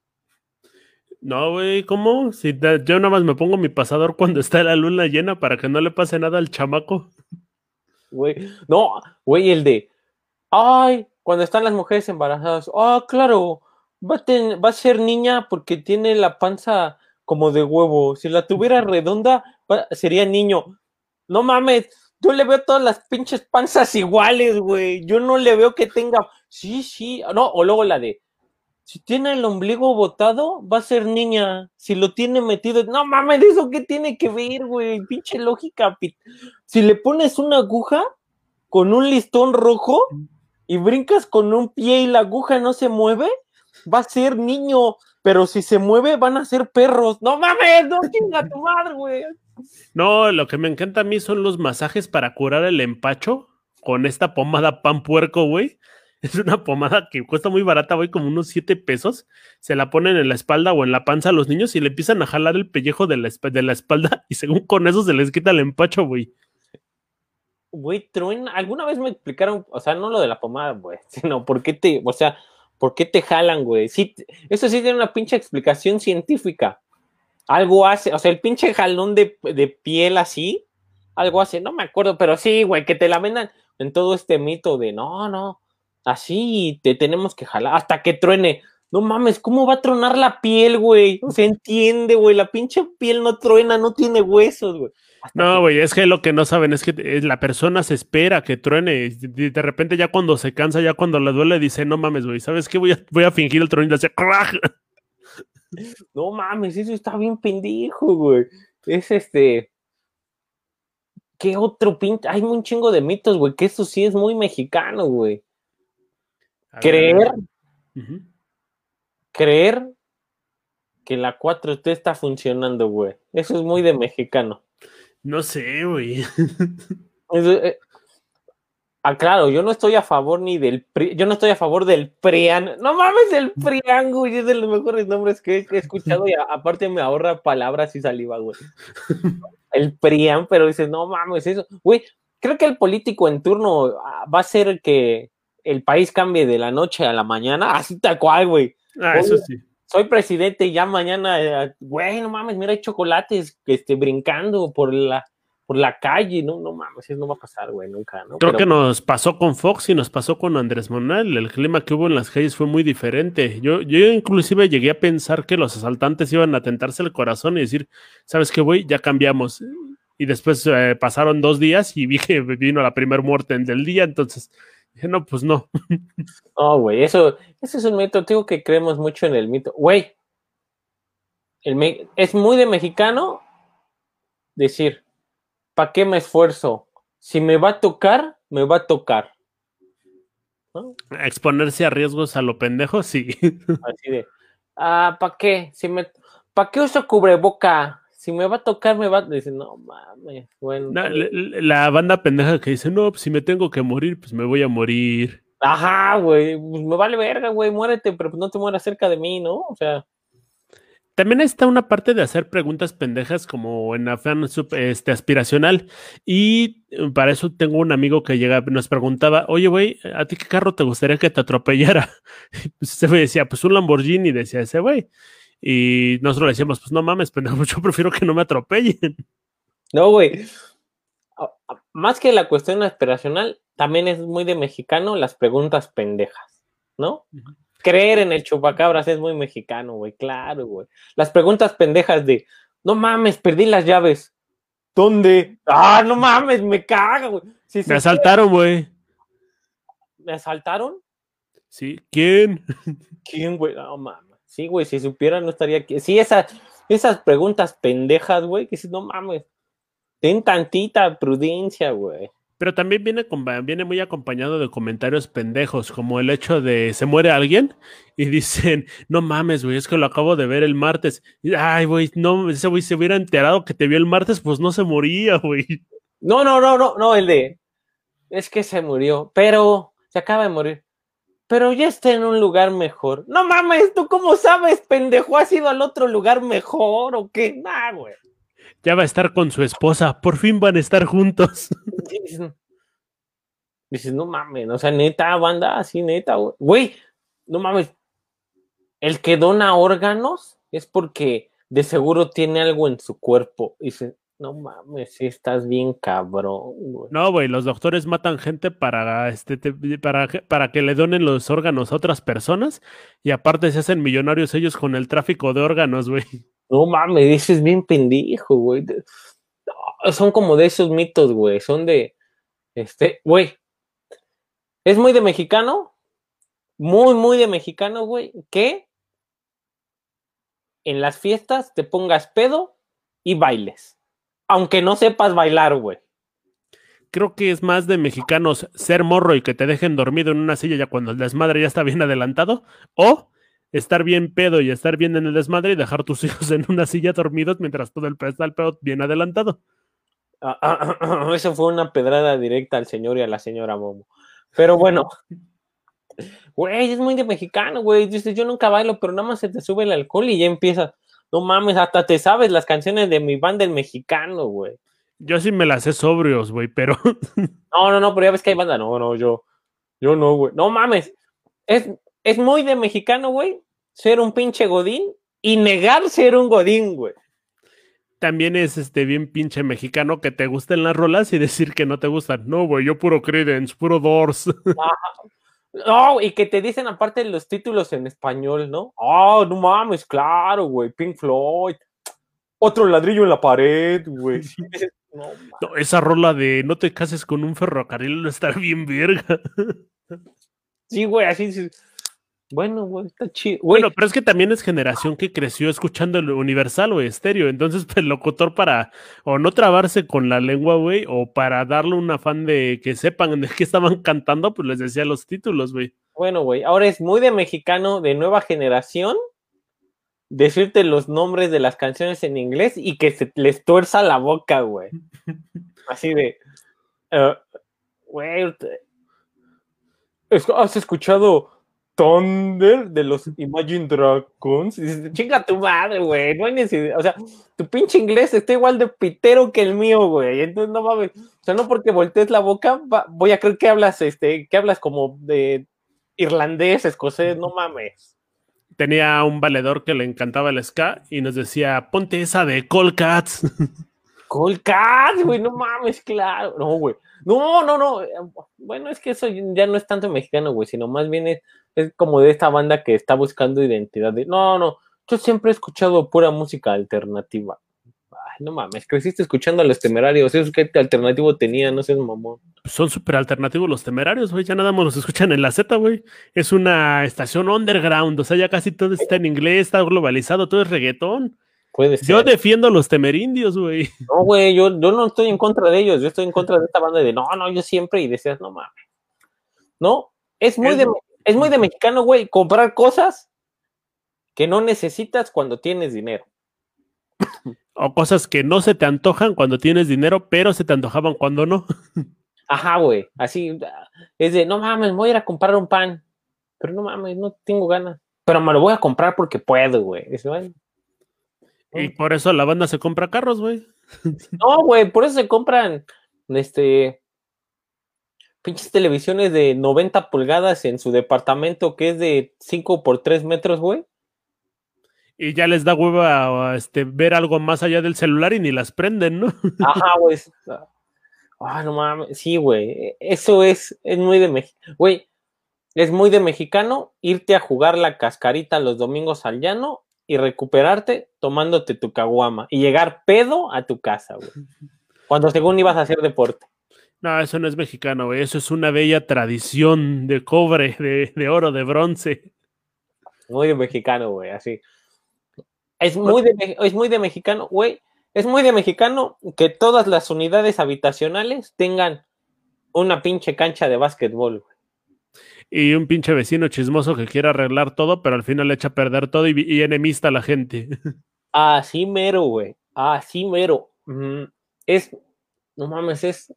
Speaker 1: No, güey, ¿cómo? Si yo nada más me pongo mi pasador cuando está la luna llena para que no le pase nada al chamaco.
Speaker 2: Güey, no, güey, el de, ay, cuando están las mujeres embarazadas, ah, claro, va a, va a ser niña porque tiene la panza como de huevo. Si la tuviera redonda, sería niño. No mames, yo le veo todas las pinches panzas iguales, güey. Yo no le veo que tenga. Sí, sí. No, o luego la de. si tiene el ombligo botado, va a ser niña. Si lo tiene metido, no mames, ¿eso qué tiene que ver, güey? Pinche lógica. Si le pones una aguja con un listón rojo y brincas con un pie y la aguja no se mueve, va a ser niño. Pero si se mueve, van a ser perros. No mames, no chinga tu madre, güey.
Speaker 1: No, lo que me encanta a mí son los masajes para curar el empacho con esta pomada pan puerco, güey. Es una pomada que cuesta muy barata, güey, como unos 7 pesos. Se la ponen en la espalda o en la panza a los niños y le empiezan a jalar el pellejo de la, de la espalda y según con eso se les quita el empacho, güey.
Speaker 2: Güey, truena. Alguna vez me explicaron, o sea, no lo de la pomada, güey, sino por qué te, o sea, por qué te jalan, güey. Sí, eso sí tiene una pinche explicación científica. Algo hace, o sea, el pinche jalón de, de piel así, algo hace, no me acuerdo, pero sí, güey, que te la vendan en todo este mito de no, no, así te tenemos que jalar hasta que truene. No mames, ¿cómo va a tronar la piel, güey? Se entiende, güey, la pinche piel no truena, no tiene huesos, güey.
Speaker 1: No, güey, es que lo que no saben es que la persona se espera que truene. Y de repente, ya cuando se cansa, ya cuando le duele, dice: No mames, güey, ¿sabes qué? Voy a, voy a fingir el tronido. Hace
Speaker 2: No mames, eso está bien pendejo, güey. Es este. ¿Qué otro pinche? Hay un chingo de mitos, güey, que eso sí es muy mexicano, güey. Creer. Creer que la 4T está funcionando, güey. Eso es muy de mexicano.
Speaker 1: No sé, güey.
Speaker 2: Ah, claro, yo no estoy a favor ni del yo no estoy a favor del PRIAN. No mames, el PRIAN, güey, es de los mejores nombres que he escuchado y aparte me ahorra palabras y saliva, güey. El PRIAN, pero dices, no mames, eso, güey, creo que el político en turno ah, va a ser que el país cambie de la noche a la mañana, así tal cual, güey.
Speaker 1: Ah, eso sí.
Speaker 2: Soy presidente y ya mañana, eh, güey, no mames, mira, hay chocolates este, brincando por la, por la calle, no, no mames, eso no va a pasar, güey, nunca, ¿no?
Speaker 1: Creo que nos pasó con Fox y nos pasó con Andrés Monal, el clima que hubo en las calles fue muy diferente. Yo, yo inclusive llegué a pensar que los asaltantes iban a tentarse el corazón y decir, ¿sabes qué, güey? Ya cambiamos. Y después eh, pasaron dos días y vi que vino la primera muerte del día, entonces no, pues no.
Speaker 2: Oh, güey, eso, eso es un mito, digo que creemos mucho en el mito. Güey, el es muy de mexicano decir, ¿para qué me esfuerzo? Si me va a tocar, me va a tocar.
Speaker 1: Exponerse a riesgos a lo pendejo, sí.
Speaker 2: Así de, ah, ¿para qué? Si me, ¿Para qué uso cubreboca? si me va a tocar, me va a decir, no mames, bueno.
Speaker 1: la, banda pendeja que dice, no, pues si me tengo que morir, pues me voy a morir.
Speaker 2: Ajá, güey, pues me vale verga, güey, muérete, pero pues no te mueras cerca de mí, ¿no? O sea.
Speaker 1: También está una parte de hacer preguntas pendejas como en afán este, aspiracional. Y eh, para eso tengo un amigo que llega, nos preguntaba, oye, güey, ¿a ti qué carro te gustaría que te atropellara? pues ese güey decía, pues un Lamborghini, decía ese güey. Y nosotros le decíamos, pues no mames, pendejo, yo prefiero que no me atropellen.
Speaker 2: No, güey. Más que la cuestión aspiracional, también es muy de mexicano las preguntas pendejas, ¿no? Creer en el chupacabras es muy mexicano, güey, claro, güey. Las preguntas pendejas de, no mames, perdí las llaves. ¿Dónde? Ah, no mames, me caga, güey.
Speaker 1: me asaltaron, güey.
Speaker 2: ¿Me asaltaron?
Speaker 1: Sí, ¿quién?
Speaker 2: ¿Quién, güey? No mames. Sí, güey, si supiera no estaría aquí. Sí, esas, esas preguntas pendejas, güey, que si no mames, ten tantita prudencia, güey.
Speaker 1: Pero también viene, viene muy acompañado de comentarios pendejos, como el hecho de se muere alguien y dicen, no mames, güey, es que lo acabo de ver el martes. Ay, güey, no, ese güey se hubiera enterado que te vio el martes, pues no se moría, güey.
Speaker 2: No, no, no, no, no, el de, es que se murió, pero se acaba de morir pero ya está en un lugar mejor. No mames, ¿tú cómo sabes, pendejo? ¿Has ido al otro lugar mejor o qué? Nah, güey.
Speaker 1: Ya va a estar con su esposa, por fin van a estar juntos.
Speaker 2: Dices, no mames, o sea, neta, banda, así neta, güey. no mames. El que dona órganos es porque de seguro tiene algo en su cuerpo. Dice, no mames, si estás bien cabrón, güey.
Speaker 1: No, güey, los doctores matan gente para, este, para, para que le donen los órganos a otras personas y aparte se hacen millonarios ellos con el tráfico de órganos, güey.
Speaker 2: No mames, dices bien pendejo, güey. son como de esos mitos, güey. Son de, este, güey. Es muy de mexicano muy, muy de mexicano, güey, que en las fiestas te pongas pedo y bailes. Aunque no sepas bailar, güey.
Speaker 1: Creo que es más de mexicanos ser morro y que te dejen dormido en una silla ya cuando el desmadre ya está bien adelantado. O estar bien pedo y estar bien en el desmadre y dejar tus hijos en una silla dormidos mientras todo el está el pedo bien adelantado.
Speaker 2: Ah, ah, ah, eso fue una pedrada directa al señor y a la señora Momo. Pero bueno, güey, es muy de mexicano, güey. Dices, yo nunca bailo, pero nada más se te sube el alcohol y ya empieza. No mames, hasta te sabes las canciones de mi banda el mexicano, güey.
Speaker 1: Yo sí me las sé sobrios, güey, pero.
Speaker 2: no, no, no, pero ya ves que hay banda. No, no, yo. Yo no, güey. No mames. Es, es muy de mexicano, güey, ser un pinche godín y negar ser un godín, güey
Speaker 1: también es este bien pinche mexicano que te gusten las rolas y decir que no te gustan. No, güey, yo puro Credence, puro Doors.
Speaker 2: No, y que te dicen aparte los títulos en español, ¿no? Oh, no mames, claro, güey, Pink Floyd. Otro ladrillo en la pared, güey.
Speaker 1: No, esa rola de no te cases con un ferrocarril no está bien verga.
Speaker 2: Sí, güey, así. Bueno, güey, está chido.
Speaker 1: Bueno, pero es que también es generación que creció escuchando el universal o estéreo. Entonces, pues, el locutor para o no trabarse con la lengua, güey, o para darle un afán de que sepan de qué estaban cantando, pues les decía los títulos, güey.
Speaker 2: Bueno, güey, ahora es muy de mexicano de nueva generación decirte los nombres de las canciones en inglés y que se les tuerza la boca, güey. Así de. Eh, güey, ¿has escuchado Thunder de los Imagine Dragons. Y dices, chinga tu madre, güey. No hay necesidad. O sea, tu pinche inglés está igual de pitero que el mío, güey. Entonces no mames. O sea, no porque voltees la boca, voy a creer que hablas, este, que hablas como de irlandés, escocés, no mames.
Speaker 1: Tenía un valedor que le encantaba el ska y nos decía, ponte esa de Colcats.
Speaker 2: Colcats, güey, no mames, claro. No, güey. No, no, no. Bueno, es que eso ya no es tanto mexicano, güey, sino más bien es es como de esta banda que está buscando identidad. De, no, no, yo siempre he escuchado pura música alternativa. Ay, no mames, creciste escuchando a los temerarios. ¿Eso qué alternativo tenía? No sé, mamón.
Speaker 1: Son súper alternativos los temerarios, güey. Ya nada más los escuchan en la Z, güey. Es una estación underground. O sea, ya casi todo está en inglés, está globalizado, todo es reggaetón.
Speaker 2: Puede ser.
Speaker 1: Yo defiendo a los temerindios, güey.
Speaker 2: No, güey, yo, yo no estoy en contra de ellos. Yo estoy en contra de esta banda de no, no, yo siempre. Y decías, no mames. No, es muy de es muy de mexicano, güey, comprar cosas que no necesitas cuando tienes dinero.
Speaker 1: O cosas que no se te antojan cuando tienes dinero, pero se te antojaban cuando no.
Speaker 2: Ajá, güey. Así es de, no mames, voy a ir a comprar un pan. Pero no mames, no tengo ganas. Pero me lo voy a comprar porque puedo, güey.
Speaker 1: Y por eso la banda se compra carros, güey.
Speaker 2: No, güey, por eso se compran este pinches televisiones de 90 pulgadas en su departamento que es de 5 por 3 metros, güey.
Speaker 1: Y ya les da hueva este, ver algo más allá del celular y ni las prenden, ¿no?
Speaker 2: Ajá, güey. Ah, no mames. Sí, güey. Eso es, es muy de mexicano. Güey, es muy de mexicano irte a jugar la cascarita los domingos al llano y recuperarte tomándote tu caguama y llegar pedo a tu casa, güey. Cuando según ibas a hacer deporte.
Speaker 1: No, eso no es mexicano, güey. Eso es una bella tradición de cobre, de, oro, de bronce.
Speaker 2: Muy de mexicano, güey, así. Es muy de, es muy de mexicano, güey. Es muy de mexicano que todas las unidades habitacionales tengan una pinche cancha de básquetbol, güey.
Speaker 1: Y un pinche vecino chismoso que quiere arreglar todo, pero al final le echa a perder todo y, enemista a la gente.
Speaker 2: Así mero, güey. Así mero. Es, no mames, es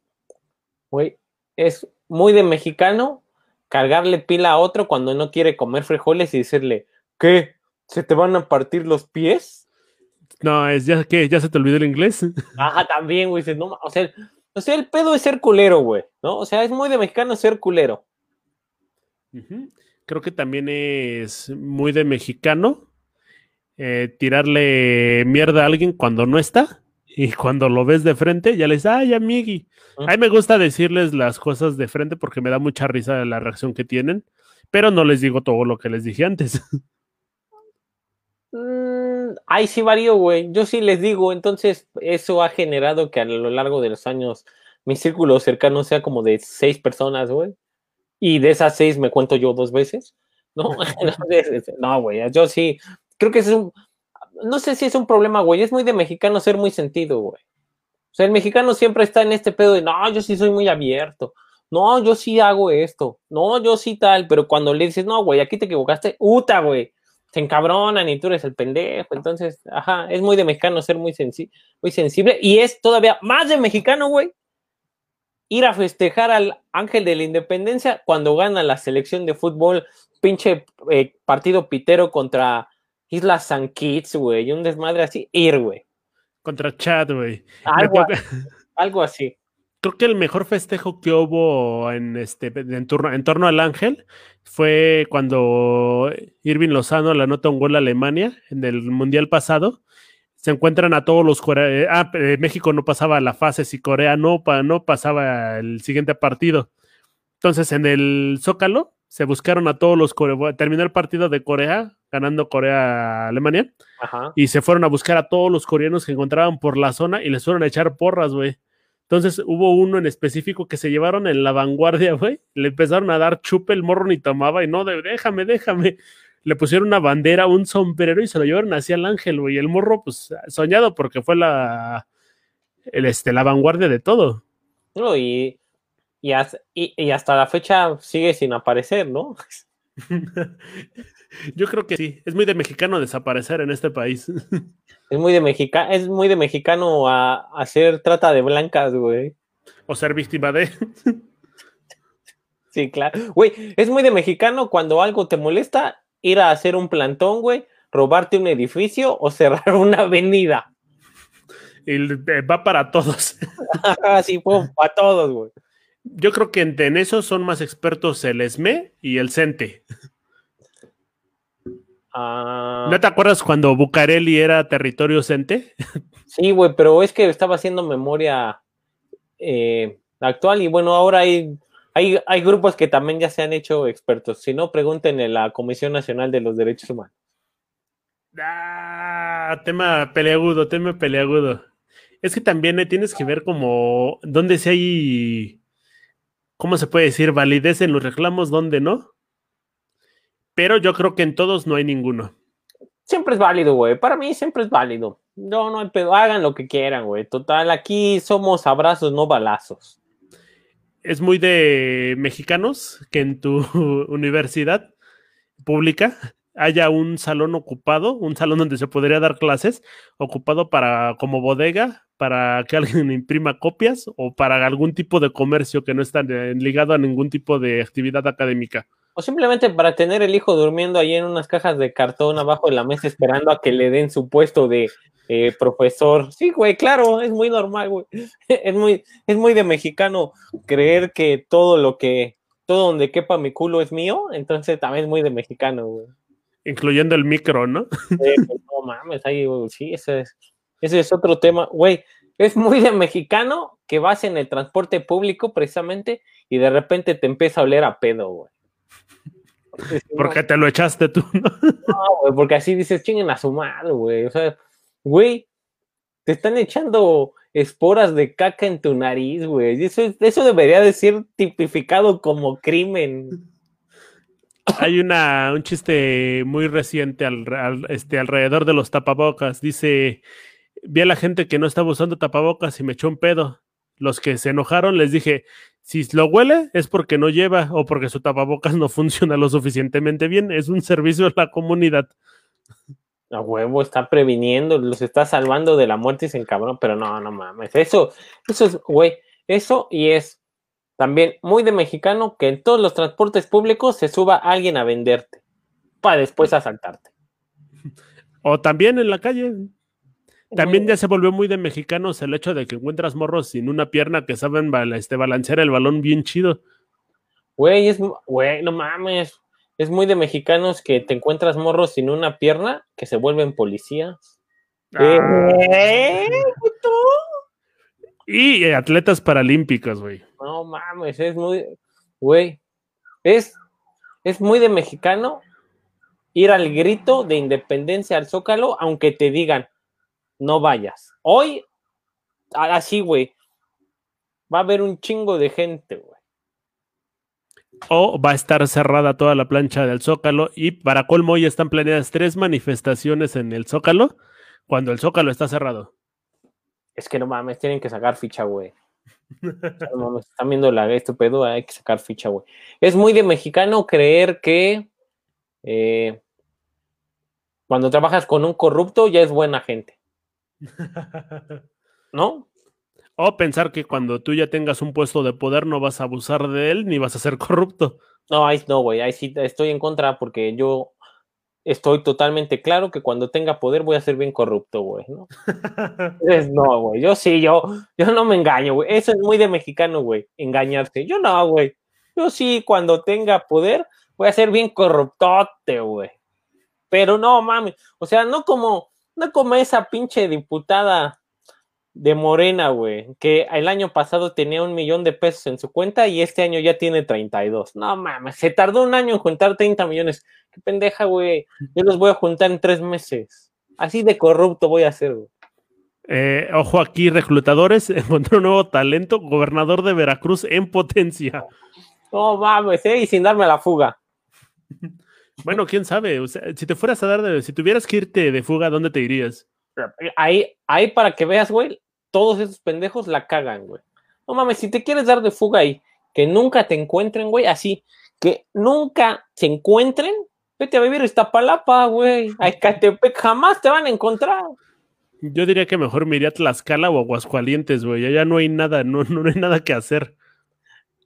Speaker 2: Güey, es muy de mexicano cargarle pila a otro cuando no quiere comer frijoles y decirle, ¿qué? ¿Se te van a partir los pies?
Speaker 1: No, es ya que ya se te olvidó el inglés.
Speaker 2: Ajá, también, güey. No, o, sea, o sea, el pedo es ser culero, güey. ¿No? O sea, es muy de mexicano ser culero.
Speaker 1: Creo que también es muy de mexicano eh, tirarle mierda a alguien cuando no está. Y cuando lo ves de frente, ya le dices, ay, amigui. A mí me gusta decirles las cosas de frente porque me da mucha risa la reacción que tienen, pero no les digo todo lo que les dije antes.
Speaker 2: Mm, ay, sí varío, güey. Yo sí les digo, entonces eso ha generado que a lo largo de los años mi círculo cercano sea como de seis personas, güey. Y de esas seis me cuento yo dos veces. No, no, güey, yo sí, creo que es un, no sé si es un problema, güey, es muy de mexicano ser muy sentido, güey. O sea, el mexicano siempre está en este pedo de, no, yo sí soy muy abierto, no, yo sí hago esto, no, yo sí tal, pero cuando le dices, no, güey, aquí te equivocaste, uta, güey, se encabronan y tú eres el pendejo, entonces, ajá, es muy de mexicano ser muy, muy sensible y es todavía más de mexicano, güey, ir a festejar al ángel de la independencia cuando gana la selección de fútbol, pinche eh, partido pitero contra Isla San Kitts, güey, y un desmadre así, ir, güey.
Speaker 1: Contra Chad, güey.
Speaker 2: Algo, así.
Speaker 1: Creo que el mejor festejo que hubo en este en torno al Ángel fue cuando Irving Lozano le anota un gol a Alemania en el Mundial pasado se encuentran a todos los coreanos. Ah, eh, México no pasaba la fase si Corea no, no pasaba el siguiente partido. Entonces, en el Zócalo se buscaron a todos los coreanos. Terminó el partido de Corea, ganando Corea-Alemania. Y se fueron a buscar a todos los coreanos que encontraban por la zona y les fueron a echar porras, güey. Entonces hubo uno en específico que se llevaron en la vanguardia, güey. Le empezaron a dar chupe, el morro ni tomaba y no, déjame, déjame le pusieron una bandera, un sombrero y se lo llevaron hacia el ángel, güey. El morro, pues, soñado porque fue la, el, este, la vanguardia de todo.
Speaker 2: No, y, y, hasta la fecha sigue sin aparecer, ¿no?
Speaker 1: Yo creo que sí. Es muy de mexicano desaparecer en este país.
Speaker 2: Es muy de, mexica es muy de mexicano a hacer trata de blancas, güey.
Speaker 1: O ser víctima de.
Speaker 2: Sí, claro. Güey, es muy de mexicano cuando algo te molesta ir a hacer un plantón, güey, robarte un edificio o cerrar una avenida.
Speaker 1: Y eh, va para todos.
Speaker 2: sí, fue para todos, güey.
Speaker 1: Yo creo que en, eso son más expertos el ESME y el CENTE.
Speaker 2: Ah.
Speaker 1: ¿No te acuerdas cuando Bucareli era territorio CENTE?
Speaker 2: sí, güey, pero es que estaba haciendo memoria eh, actual y bueno, ahora hay hay, hay grupos que también ya se han hecho expertos. Si no, pregunten en la Comisión Nacional de los Derechos Humanos.
Speaker 1: Ah, tema peleagudo, tema peleagudo. Es que también eh, tienes que ver como dónde si hay, ¿cómo se puede decir? Validez en los reclamos, dónde no. Pero yo creo que en todos no hay ninguno.
Speaker 2: Siempre es válido, güey. Para mí siempre es válido. No, no hay pedo. Hagan lo que quieran, güey. Total, aquí somos abrazos, no balazos
Speaker 1: es muy de mexicanos que en tu universidad pública haya un salón ocupado, un salón donde se podría dar clases, ocupado para como bodega, para que alguien imprima copias o para algún tipo de comercio que no está ligado a ningún tipo de actividad académica.
Speaker 2: O simplemente para tener el hijo durmiendo ahí en unas cajas de cartón abajo de la mesa esperando a que le den su puesto de eh, profesor. Sí, güey, claro, es muy normal, güey. Es muy, es muy de mexicano creer que todo lo que, todo donde quepa mi culo es mío, entonces también es muy de mexicano, güey.
Speaker 1: Incluyendo el micro, ¿no?
Speaker 2: Pues, no mames, ahí, sí, ese es, ese es otro tema, güey. Es muy de mexicano que vas en el transporte público precisamente y de repente te empieza a oler a pedo, güey.
Speaker 1: Porque, te lo echaste tú, ¿no?
Speaker 2: No, güey, porque así dices, chinguen a su madre, güey. O sea, güey, te están echando esporas de caca en tu nariz, güey. Eso, eso debería de ser tipificado como crimen.
Speaker 1: Hay una, un chiste muy reciente al, este, alrededor de los tapabocas. Dice, vi a la gente que no estaba usando tapabocas y me echó un pedo. Los que se enojaron les dije, si lo huele es porque no lleva o porque su tapabocas no funciona lo suficientemente bien. Es un servicio a la comunidad.
Speaker 2: A huevo está previniendo, los está salvando de la muerte y se encabrón, pero no, no mames. Eso, eso es, güey, eso y es también muy de mexicano que en todos los transportes públicos se suba alguien a venderte para después asaltarte.
Speaker 1: O también en la calle. También ya se volvió muy de mexicanos el hecho de que encuentras morros sin una pierna que saben este, balancear el balón bien chido.
Speaker 2: Güey, es, güey, no mames es muy de mexicanos que te encuentras morros sin una pierna que se vuelven policías.
Speaker 1: Ah. ¿Eh, y atletas paralímpicos, güey.
Speaker 2: No mames, es muy, güey, es, es muy de mexicano ir al grito de independencia al Zócalo, aunque te digan, no vayas. Hoy, así, güey, va a haber un chingo de gente, güey.
Speaker 1: O va a estar cerrada toda la plancha del Zócalo y para colmo ya están planeadas tres manifestaciones en el Zócalo cuando el Zócalo está cerrado.
Speaker 2: Es que no mames, tienen que sacar ficha, güey. No mames, están viendo la este pedo, hay que sacar ficha, güey. Es muy de mexicano creer que eh, cuando trabajas con un corrupto ya es buena gente. ¿No?
Speaker 1: O pensar que cuando tú ya tengas un puesto de poder no vas a abusar de él ni vas a ser corrupto.
Speaker 2: No, ahí no, güey, ahí sí estoy en contra porque yo estoy totalmente claro que cuando tenga poder voy a ser bien corrupto, güey, ¿no? no, güey, yo sí, yo, yo no me engaño, güey. Eso es muy de mexicano, güey, engañarse. Yo no, güey. Yo sí, cuando tenga poder, voy a ser bien corruptote, güey. Pero no, mames, o sea, no como, no como esa pinche diputada de Morena, güey, que el año pasado tenía un millón de pesos en su cuenta y este año ya tiene 32. No mames, se tardó un año en juntar 30 millones. Qué pendeja, güey. Yo los voy a juntar en tres meses. Así de corrupto voy a ser, güey.
Speaker 1: Eh, ojo aquí, reclutadores, encontró un nuevo talento, gobernador de Veracruz en potencia.
Speaker 2: No mames, eh, y sin darme la fuga.
Speaker 1: Bueno, quién sabe, si te fueras a dar, de, si tuvieras que irte de fuga, ¿dónde te irías?
Speaker 2: Ahí, ahí para que veas, güey, todos esos pendejos la cagan, güey. No mames, si te quieres dar de fuga ahí, que nunca te encuentren, güey, así, que nunca se encuentren, vete a vivir esta palapa, güey. A Ecatepec jamás te van a encontrar.
Speaker 1: Yo diría que mejor me iría a Tlaxcala o Aguascalientes, güey. Allá no hay nada, no, no hay nada que hacer.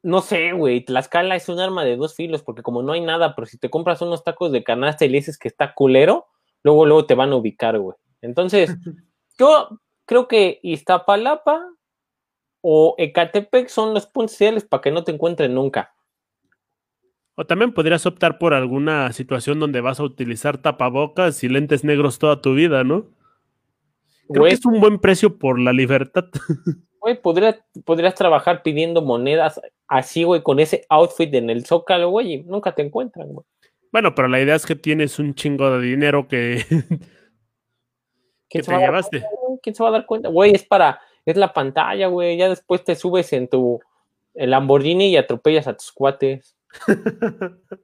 Speaker 2: No sé, güey. Tlaxcala es un arma de dos filos, porque como no hay nada, pero si te compras unos tacos de canasta y le dices que está culero, luego, luego te van a ubicar, güey. Entonces, yo creo que Iztapalapa o Ecatepec son los puntos ideales para que no te encuentren nunca.
Speaker 1: O también podrías optar por alguna situación donde vas a utilizar tapabocas y lentes negros toda tu vida, ¿no? Creo que es un buen precio por la libertad.
Speaker 2: Güey, podrías trabajar pidiendo monedas así, güey, con ese outfit en el Zócalo, güey, y nunca te encuentran, güey.
Speaker 1: Bueno, pero la idea es que tienes un chingo de dinero que,
Speaker 2: ¿Quién te llevaste. ¿Quién se va a dar cuenta? Güey, es para, es la pantalla, güey. Ya después te subes en tu el Lamborghini y atropellas a tus cuates.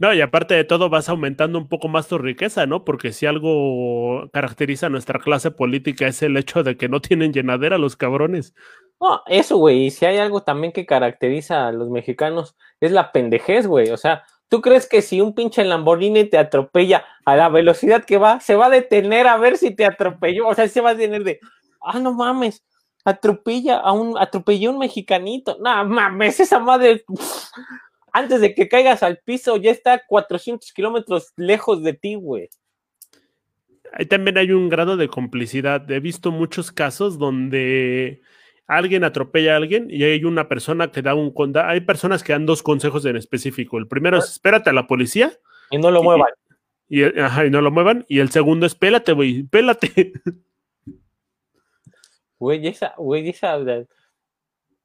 Speaker 1: No, y aparte de todo vas aumentando un poco más tu riqueza, ¿no? Porque si algo caracteriza a nuestra clase política es el hecho de que no tienen llenadera los cabrones.
Speaker 2: No, eso, güey. Y si hay algo también que caracteriza a los mexicanos es la pendejez, güey. O sea, ¿tú crees que si un pinche Lamborghini te atropella a la velocidad que va, se va a detener a ver si te atropelló? O sea, se va a detener de, ah, no mames, atropella a un, atropelló a un mexicanito. No mames, esa madre, antes de que caigas al piso, ya está 400 kilómetros lejos de ti, güey.
Speaker 1: Ahí también hay un grado de complicidad. He visto muchos casos donde alguien atropella a alguien y hay una persona que da un hay personas que dan dos consejos en específico. El primero es espérate a la policía
Speaker 2: y no lo muevan.
Speaker 1: Y, y no lo muevan y el segundo es pélate, güey, pélate.
Speaker 2: Güey, esa, güey, esa.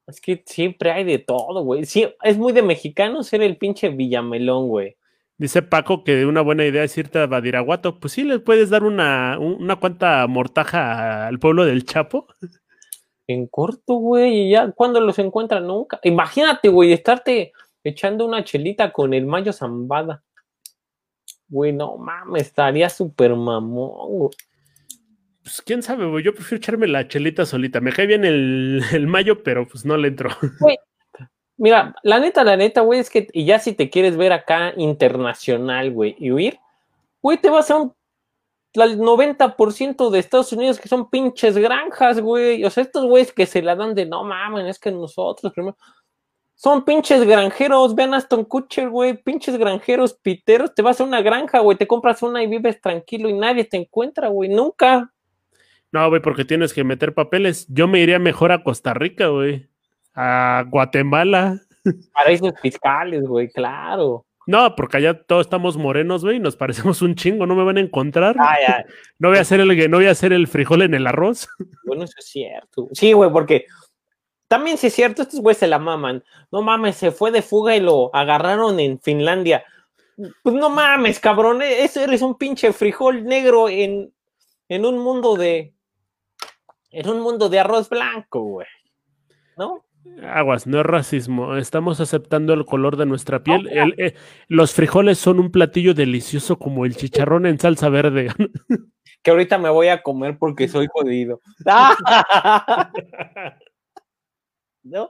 Speaker 2: Es que siempre hay de todo, güey. Sí, es muy de mexicano ser el pinche Villamelón, güey.
Speaker 1: Dice Paco que una buena idea es irte a Badiraguato. Pues sí, le puedes dar una, una cuanta mortaja al pueblo del Chapo.
Speaker 2: En corto, güey, y ya cuando los encuentran nunca. Imagínate, güey, estarte echando una chelita con el Mayo Zambada. Güey, no mames, estaría súper mamón, güey
Speaker 1: pues quién sabe, güey. Yo prefiero echarme la chelita solita. Me cae bien el, mayo, pero pues no le entro.
Speaker 2: Güey, mira, la neta, la neta, güey, es que, y ya si te quieres ver acá internacional, güey, y huir, güey, te vas a un el 90% de Estados Unidos que son pinches granjas, güey. O sea, estos güeyes que se la dan de no mames, es que nosotros primero. Son pinches granjeros, vean Aston Kutcher, güey, pinches granjeros piteros. Te vas a una granja, güey, te compras una y vives tranquilo y nadie te encuentra, güey, nunca.
Speaker 1: No, güey, porque tienes que meter papeles. Yo me iría mejor a Costa Rica, güey. A Guatemala.
Speaker 2: Paraísos fiscales, güey, claro.
Speaker 1: No, porque allá todos estamos morenos, güey, y nos parecemos un chingo, no me van a encontrar. No voy a hacer el no voy a hacer el frijol en el arroz.
Speaker 2: Bueno, eso es cierto. Sí, güey, porque también sí es cierto, estos güeyes se la maman. No mames, se fue de fuga y lo agarraron en Finlandia. Pues no mames, cabrón, e-, eso eres un pinche frijol negro en, en un mundo de en un mundo de arroz blanco, güey. ¿No?
Speaker 1: Aguas, no es racismo. Estamos aceptando el color de nuestra piel. El, eh, los frijoles son un platillo delicioso como el chicharrón en salsa verde.
Speaker 2: Que ahorita me voy a comer porque soy jodido. ¿No?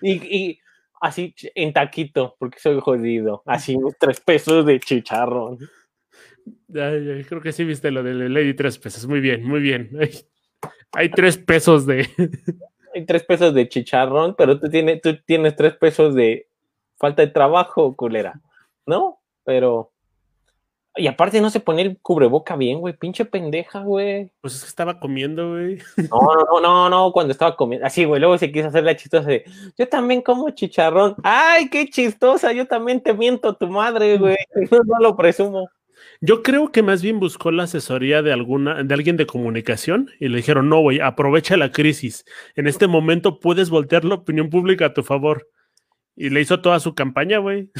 Speaker 2: Y, y así en taquito, porque soy jodido. Así tres pesos de chicharrón.
Speaker 1: Ay, creo que sí viste lo de Lady tres pesos. Muy bien, muy bien. Ay, hay tres pesos de.
Speaker 2: Hay tres pesos de chicharrón, pero tú tienes, tú tienes tres pesos de falta de trabajo, culera. ¿No? Pero. Y aparte no se pone el cubreboca bien, güey. Pinche pendeja, güey.
Speaker 1: Pues es que estaba comiendo, güey.
Speaker 2: No, no, no, no, no, cuando estaba comiendo. Así, güey. Luego se quiso hacer la chistosa de. Yo también como chicharrón. ¡Ay, qué chistosa! Yo también te miento tu madre, güey. No, no lo presumo.
Speaker 1: Yo creo que más bien buscó la asesoría de alguna, de alguien de comunicación y le dijeron, no, güey, aprovecha la crisis. En este momento puedes voltear la opinión pública a tu favor. Y le hizo toda su campaña, güey.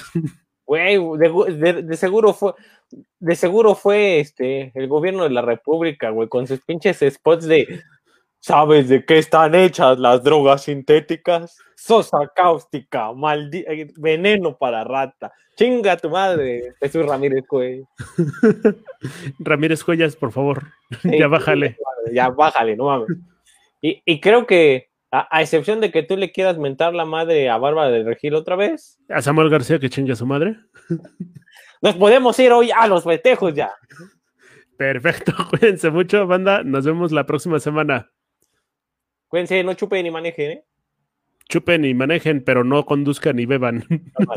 Speaker 2: Güey, de, de- de seguro fue, de seguro fue este el gobierno de la República, güey, con sus pinches spots de ¿Sabes de qué están hechas las drogas sintéticas? Sosa cáustica, maldi eh, veneno para rata. Chinga tu madre, Jesús Ramírez, güey.
Speaker 1: Ramírez Joyas, por favor,
Speaker 2: Sí,
Speaker 1: ya bájale.
Speaker 2: Ya bájale, no mames. Y, y creo que, a, a excepción de que tú le quieras mentar la madre a Bárbara del Regil otra vez,
Speaker 1: A Samuel García que chingue a su madre.
Speaker 2: nos podemos ir hoy a los festejos ya.
Speaker 1: Perfecto, cuídense mucho, banda. Nos vemos la próxima semana.
Speaker 2: Cuídense, no chupen ni manejen, ¿eh?
Speaker 1: Chupen y manejen, pero no conduzcan y beban.